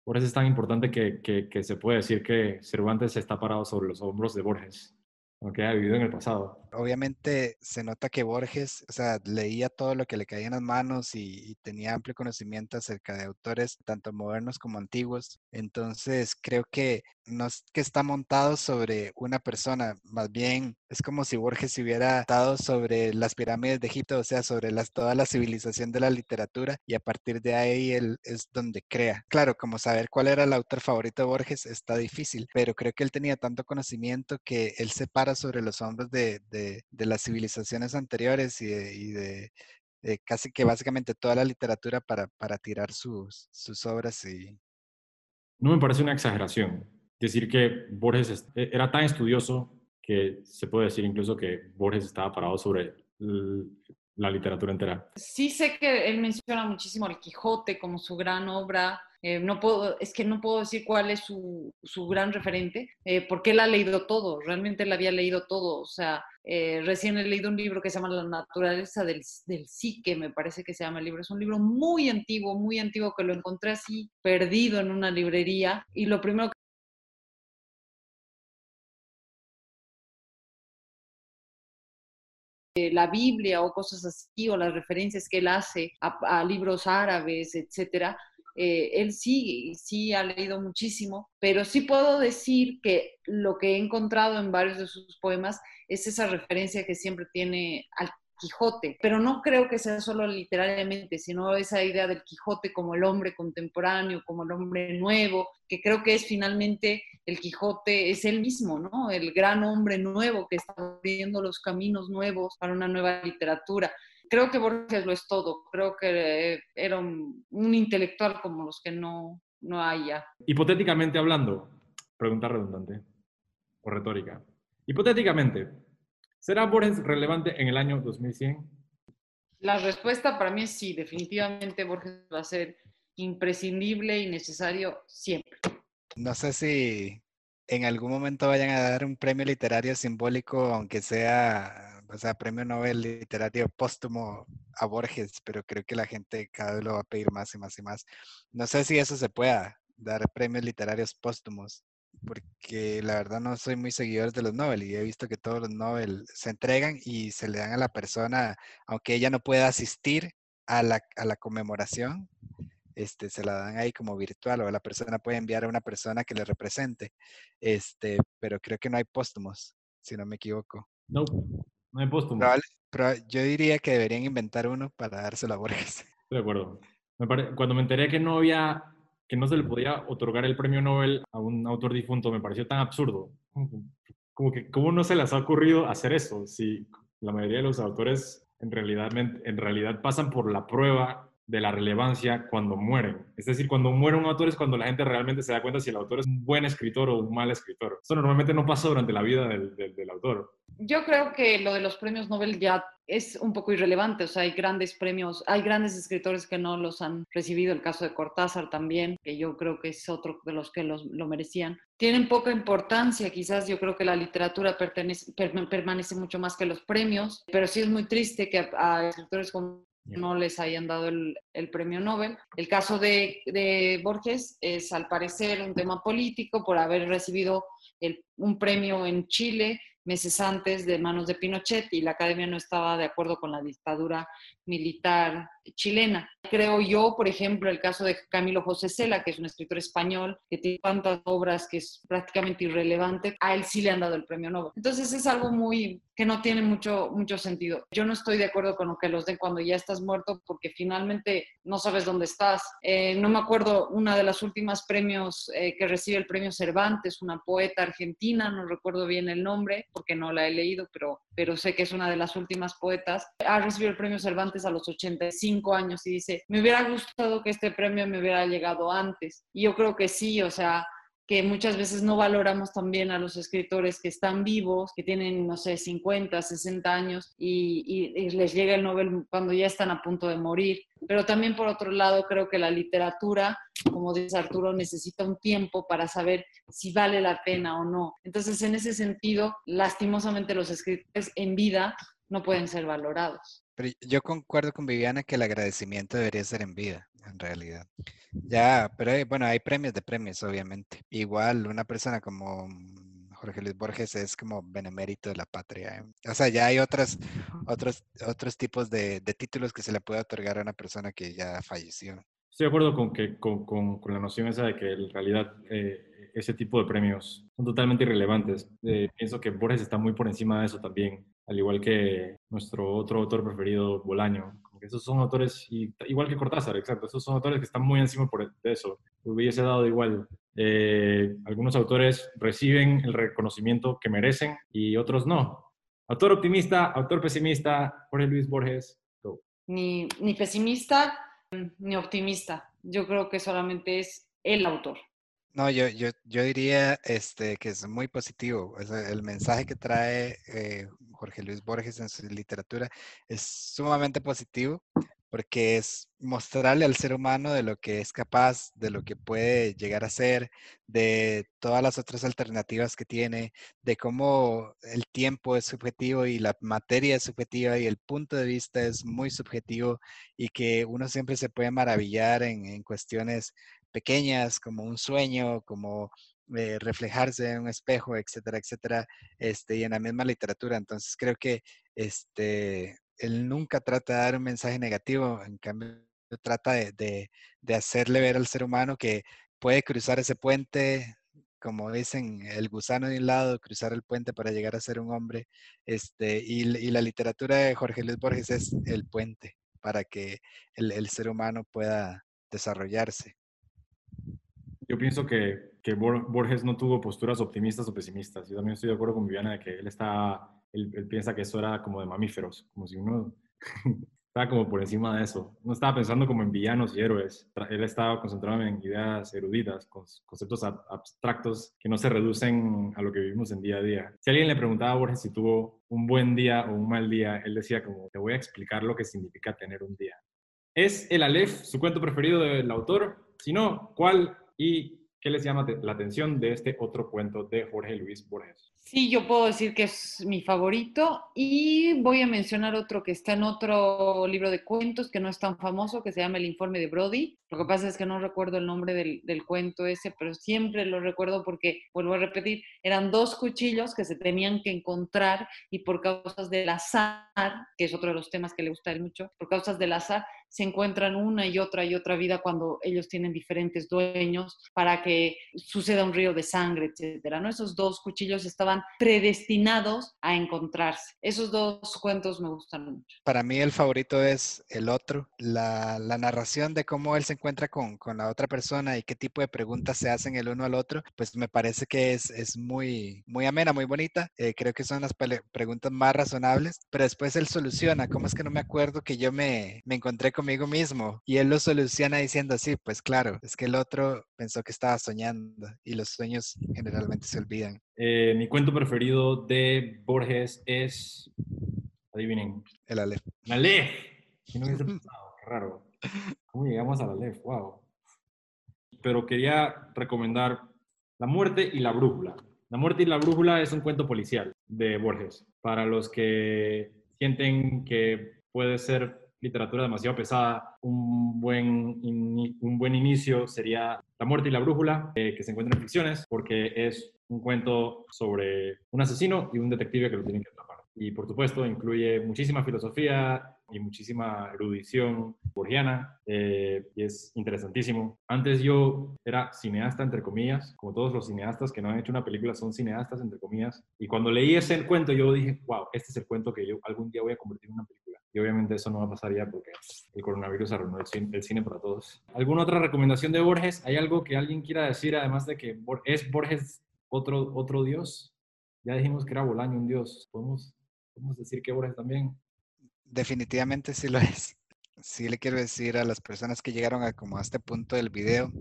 Speaker 1: por eso es tan importante que, que, se puede decir que Cervantes está parado sobre los hombros de Borges, aunque ha vivido en el pasado
Speaker 3: obviamente se nota que Borges, o sea, leía todo lo que le caía en las manos y, tenía amplio conocimiento acerca de autores tanto modernos como antiguos. Entonces, creo que no es que está montado sobre una persona, más bien es como si Borges se hubiera estado sobre las pirámides de Egipto, o sea, sobre las, toda la civilización de la literatura y a partir de ahí él es donde crea. Claro, como saber cuál era el autor favorito de Borges está difícil, pero creo que él tenía tanto conocimiento que él se para sobre los hombros de de, las civilizaciones anteriores y de, casi que básicamente toda la literatura para, para tirar sus, sus obras. Y...
Speaker 1: No me parece una exageración decir que Borges e, era tan estudioso que se puede decir incluso que Borges estaba parado sobre la literatura entera.
Speaker 2: Sí sé que él menciona muchísimo el Quijote como su gran obra, eh, no puedo, es que no puedo decir cuál es su, su gran referente, eh, porque él ha leído todo, realmente él había leído todo. O sea, eh, recién he leído un libro que se llama La naturaleza del, del psique, me parece que se llama el libro. Es un libro muy antiguo, muy antiguo, que lo encontré así perdido en una librería. Y lo primero la Biblia o cosas así, o las referencias que él hace a, a libros árabes, etcétera, eh, él sí, sí ha leído muchísimo, pero sí puedo decir que lo que he encontrado en varios de sus poemas es esa referencia que siempre tiene al Quijote, pero no creo que sea solo literariamente, sino esa idea del Quijote como el hombre contemporáneo, como el hombre nuevo, que creo que es finalmente el Quijote, es él mismo, ¿no? El gran hombre nuevo que está abriendo los caminos nuevos para una nueva literatura creo que Borges lo es todo. Creo que era un, intelectual como los que no, no hay.
Speaker 1: Hipotéticamente hablando, pregunta redundante o retórica. Hipotéticamente, ¿será Borges relevante en el año 2100?
Speaker 2: La respuesta para mí es sí, definitivamente Borges va a ser imprescindible y necesario siempre.
Speaker 3: No sé si en algún momento vayan a dar un premio literario simbólico, aunque sea o sea, premio Nobel literario póstumo a Borges, pero creo que la gente cada vez lo va a pedir más y más y más. No sé si eso se pueda, dar premios literarios póstumos, porque la verdad no soy muy seguidor de los Nobel y he visto que todos los Nobel se entregan y se le dan a la persona, aunque ella no pueda asistir a la, a la conmemoración, este, se la dan ahí como virtual o la persona puede enviar a una persona que le represente, este, pero creo que no hay póstumos, si no me equivoco.
Speaker 1: No. No hay póstumo.
Speaker 3: Pero yo diría que deberían inventar uno para dárselo a Borges.
Speaker 1: De acuerdo. Cuando me enteré que no había, que no se le podía otorgar el premio Nobel a un autor difunto, me pareció tan absurdo. Como que, ¿cómo no se les ha ocurrido hacer eso? Si la mayoría de los autores en realidad, en realidad pasan por la prueba de la relevancia cuando mueren. Es decir, cuando muere un autor es cuando la gente realmente se da cuenta si el autor es un buen escritor o un mal escritor. Eso normalmente no pasa durante la vida del, del, autor.
Speaker 2: Yo creo que lo de los premios Nobel ya es un poco irrelevante, o sea, hay grandes premios, hay grandes escritores que no los han recibido, el caso de Cortázar también, que yo creo que es otro de los que los, lo merecían. Tienen poca importancia, quizás yo creo que la literatura permanece mucho más que los premios, pero sí es muy triste que a, a escritores como no les hayan dado el, premio Nobel. El caso de, Borges es al parecer un tema político por haber recibido un premio en Chile meses antes de manos de Pinochet y la academia no estaba de acuerdo con la dictadura militar chilena. Creo yo, por ejemplo, el caso de Camilo José Cela, que es un escritor español que tiene tantas obras que es prácticamente irrelevante, a él sí le han dado el premio Nobel. Entonces es algo muy que no tiene mucho, mucho sentido. Yo no estoy de acuerdo con lo que los den cuando ya estás muerto porque finalmente no sabes dónde estás. Eh, no me acuerdo, una de las últimas premios eh, que recibe el premio Cervantes, una poeta argentina, no recuerdo bien el nombre porque no la he leído, pero, pero sé que es una de las últimas poetas, ha recibido el premio Cervantes a los 85 años y dice, me hubiera gustado que este premio me hubiera llegado antes. Y yo creo que sí, o sea, que muchas veces no valoramos también a los escritores que están vivos, que tienen, no sé, 50, 60 años y, les llega el Nobel cuando ya están a punto de morir. Pero también por otro lado creo que la literatura, como dice Arturo, necesita un tiempo para saber si vale la pena o no. Entonces, en ese sentido, lastimosamente los escritores en vida no pueden ser valorados.
Speaker 3: Pero yo concuerdo con Viviana que el agradecimiento debería ser en vida, en realidad. Ya, pero bueno, hay premios de premios, obviamente. Igual una persona como Jorge Luis Borges es como benemérito de la patria. ¿eh? O sea, ya hay otras, otros, otros tipos de, títulos que se le puede otorgar a una persona que ya falleció.
Speaker 1: Estoy de acuerdo con, que, con, con, la noción esa de que en realidad eh, ese tipo de premios son totalmente irrelevantes. Eh, pienso que Borges está muy por encima de eso también al igual que nuestro otro autor preferido, Bolaño. Esos son autores, igual que Cortázar, exacto, esos son autores que están muy encima por de eso. Hubiese dado igual. Eh, algunos autores reciben el reconocimiento que merecen y otros no. Autor optimista, autor pesimista, Jorge Luis Borges.
Speaker 2: Ni, ni pesimista ni optimista. Yo creo que solamente es el autor.
Speaker 3: No, yo, yo, yo diría este, que es muy positivo. el mensaje que trae eh, Jorge Luis Borges en su literatura es sumamente positivo porque es mostrarle al ser humano de lo que es capaz, de lo que puede llegar a ser, de todas las otras alternativas que tiene, de cómo el tiempo es subjetivo y la materia es subjetiva y el punto de vista es muy subjetivo y que uno siempre se puede maravillar en, en cuestiones pequeñas, como un sueño, como eh, reflejarse en un espejo, etcétera, etcétera, este, y en la misma literatura. Entonces creo que este, él nunca trata de dar un mensaje negativo, en cambio trata de, de, hacerle ver al ser humano que puede cruzar ese puente, como dicen, el gusano de un lado, cruzar el puente para llegar a ser un hombre, este, y, la literatura de Jorge Luis Borges es el puente para que el ser humano pueda desarrollarse.
Speaker 1: Yo pienso que, que, Borges no tuvo posturas optimistas o pesimistas. Yo también estoy de acuerdo con Viviana de que él, está, él, piensa que eso era como de mamíferos, como si uno estaba como por encima de eso. No estaba pensando como en villanos y héroes. Él estaba concentrado en ideas eruditas, conceptos abstractos que no se reducen a lo que vivimos en día a día. Si alguien le preguntaba a Borges si tuvo un buen día o un mal día, él decía como, te voy a explicar lo que significa tener un día. ¿Es el Aleph su cuento preferido del autor? Si no, ¿cuál y qué les llama la atención de este otro cuento de Jorge Luis Borges.
Speaker 2: Sí, yo puedo decir que es mi favorito y voy a mencionar otro que está en otro libro de cuentos que no es tan famoso, que se llama El informe de Brody. Lo que pasa es que no recuerdo el nombre del, del cuento ese, pero siempre lo recuerdo porque, vuelvo a repetir, eran dos cuchillos que se tenían que encontrar y por causas del azar, que es otro de los temas que le gusta a él mucho, por causas del azar se encuentran una y otra y otra vida cuando ellos tienen diferentes dueños para que suceda un río de sangre, etcétera. ¿no? Esos dos cuchillos estaban predestinados a encontrarse. Esos dos cuentos me gustan mucho.
Speaker 3: Para mí el favorito es el otro, la, la narración de cómo él se encuentra con, con, la otra persona y qué tipo de preguntas se hacen el uno al otro, pues me parece que es, es muy, muy amena, muy bonita. Eh, creo que son las preguntas más razonables, pero después él soluciona. ¿Cómo es que no me acuerdo que yo me, me encontré con conmigo mismo. Y él lo soluciona diciendo así, pues claro, es que el otro pensó que estaba soñando y los sueños generalmente se olvidan.
Speaker 1: Eh, mi cuento preferido de Borges es, adivinen.
Speaker 3: El Aleph.
Speaker 1: El Aleph. no qué raro. ¿Cómo llegamos al Aleph? Wow. Pero quería recomendar La muerte y la brújula. La muerte y la brújula es un cuento policial de Borges. Para los que sienten que puede ser literatura demasiado pesada, un buen, un buen inicio sería La muerte y la brújula, eh, que se encuentra en ficciones, porque es un cuento sobre un asesino y un detective que lo tienen que atrapar. Y por supuesto incluye muchísima filosofía y muchísima erudición borgiana eh, y es interesantísimo. Antes yo era cineasta, entre comillas, como todos los cineastas que no han hecho una película son cineastas, entre comillas. Y cuando leí ese cuento yo dije, wow, este es el cuento que yo algún día voy a convertir en una película. Y obviamente eso no va a pasar ya porque el coronavirus arruinó el cine, para todos. ¿Alguna otra recomendación de Borges? ¿Hay algo que alguien quiera decir además de que es Borges otro, otro dios? Ya dijimos que era Bolaño un dios. ¿Podemos podemos decir que Borges también.
Speaker 3: Definitivamente sí lo es. Sí le quiero decir a las personas que llegaron a como a este punto del video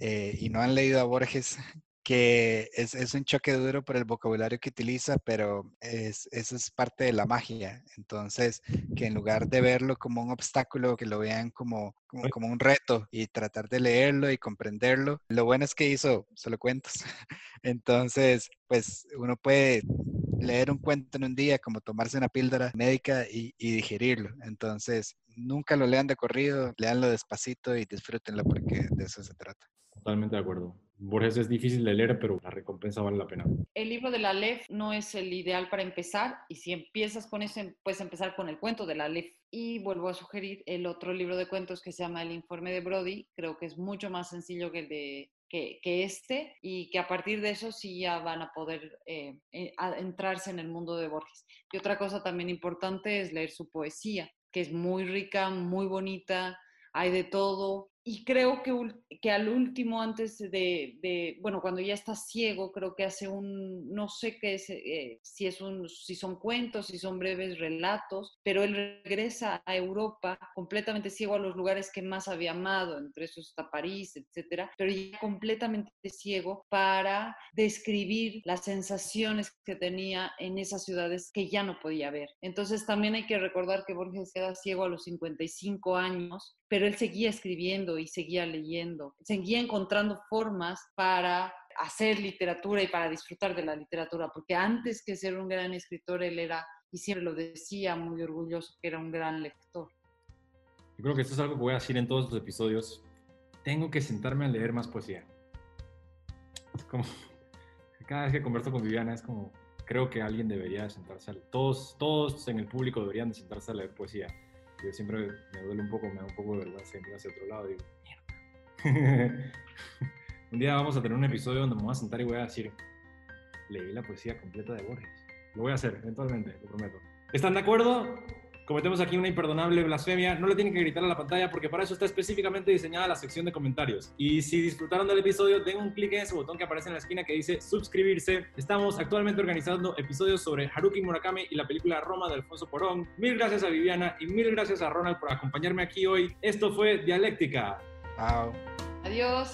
Speaker 3: eh, y no han leído a Borges que es, es, un choque duro por el vocabulario que utiliza, pero es, eso es parte de la magia. Entonces, que en lugar de verlo como un obstáculo, que lo vean como, como, como, un reto y tratar de leerlo y comprenderlo. Lo bueno es que hizo solo cuentos. Entonces, pues uno puede leer un cuento en un día como tomarse una píldora médica y, y digerirlo. Entonces, nunca lo lean de corrido, leanlo despacito y disfrútenlo porque de eso se trata.
Speaker 1: Totalmente de acuerdo. Borges es difícil de leer, pero la recompensa vale la pena.
Speaker 2: El libro de la Aleph no es el ideal para empezar y si empiezas con ese, puedes empezar con el cuento de la Aleph. Y vuelvo a sugerir el otro libro de cuentos que se llama El informe de Brody. Creo que es mucho más sencillo que el de que, este y que a partir de eso sí ya van a poder eh, eh entrarse en el mundo de Borges. Y otra cosa también importante es leer su poesía, que es muy rica, muy bonita, hay de todo, y creo que, que al último, antes de, bueno, cuando ya está ciego, creo que hace un, no sé qué eh, si, es un, si son cuentos, si son breves relatos, pero él regresa a Europa completamente ciego a los lugares que más había amado, entre esos está París, etcétera, pero ya completamente ciego para describir las sensaciones que tenía en esas ciudades que ya no podía ver. Entonces también hay que recordar que Borges queda ciego a los 55 años, pero él seguía escribiendo y seguía leyendo, seguía encontrando formas para hacer literatura y para disfrutar de la literatura, porque antes que ser un gran escritor, él era, y siempre lo decía muy orgulloso, que era un gran lector.
Speaker 1: Yo creo que esto es algo que voy a decir en todos los episodios. Tengo que sentarme a leer más poesía. Es como, cada vez que converso con Viviana, es como, creo que alguien debería sentarse a. Todos, todos en el público deberían de sentarse a leer poesía. Yo siempre me duele un poco, me da un poco de vergüenza ir hacia otro lado y digo, un día vamos a tener un episodio donde me voy a sentar y voy a decir, leí la poesía completa de Borges. Lo voy a hacer, eventualmente, lo prometo. ¿Están de acuerdo? Cometemos aquí una imperdonable blasfemia. No le tienen que gritar a la pantalla porque para eso está específicamente diseñada la sección de comentarios. Y si disfrutaron del episodio, den un clic en ese botón que aparece en la esquina que dice suscribirse. Estamos actualmente organizando episodios sobre Haruki Murakami y la película Roma de Alfonso Porón. Mil gracias a Viviana y mil gracias a Ronald por acompañarme aquí hoy. Esto fue Dialéctica.
Speaker 3: Chao.
Speaker 2: Adiós.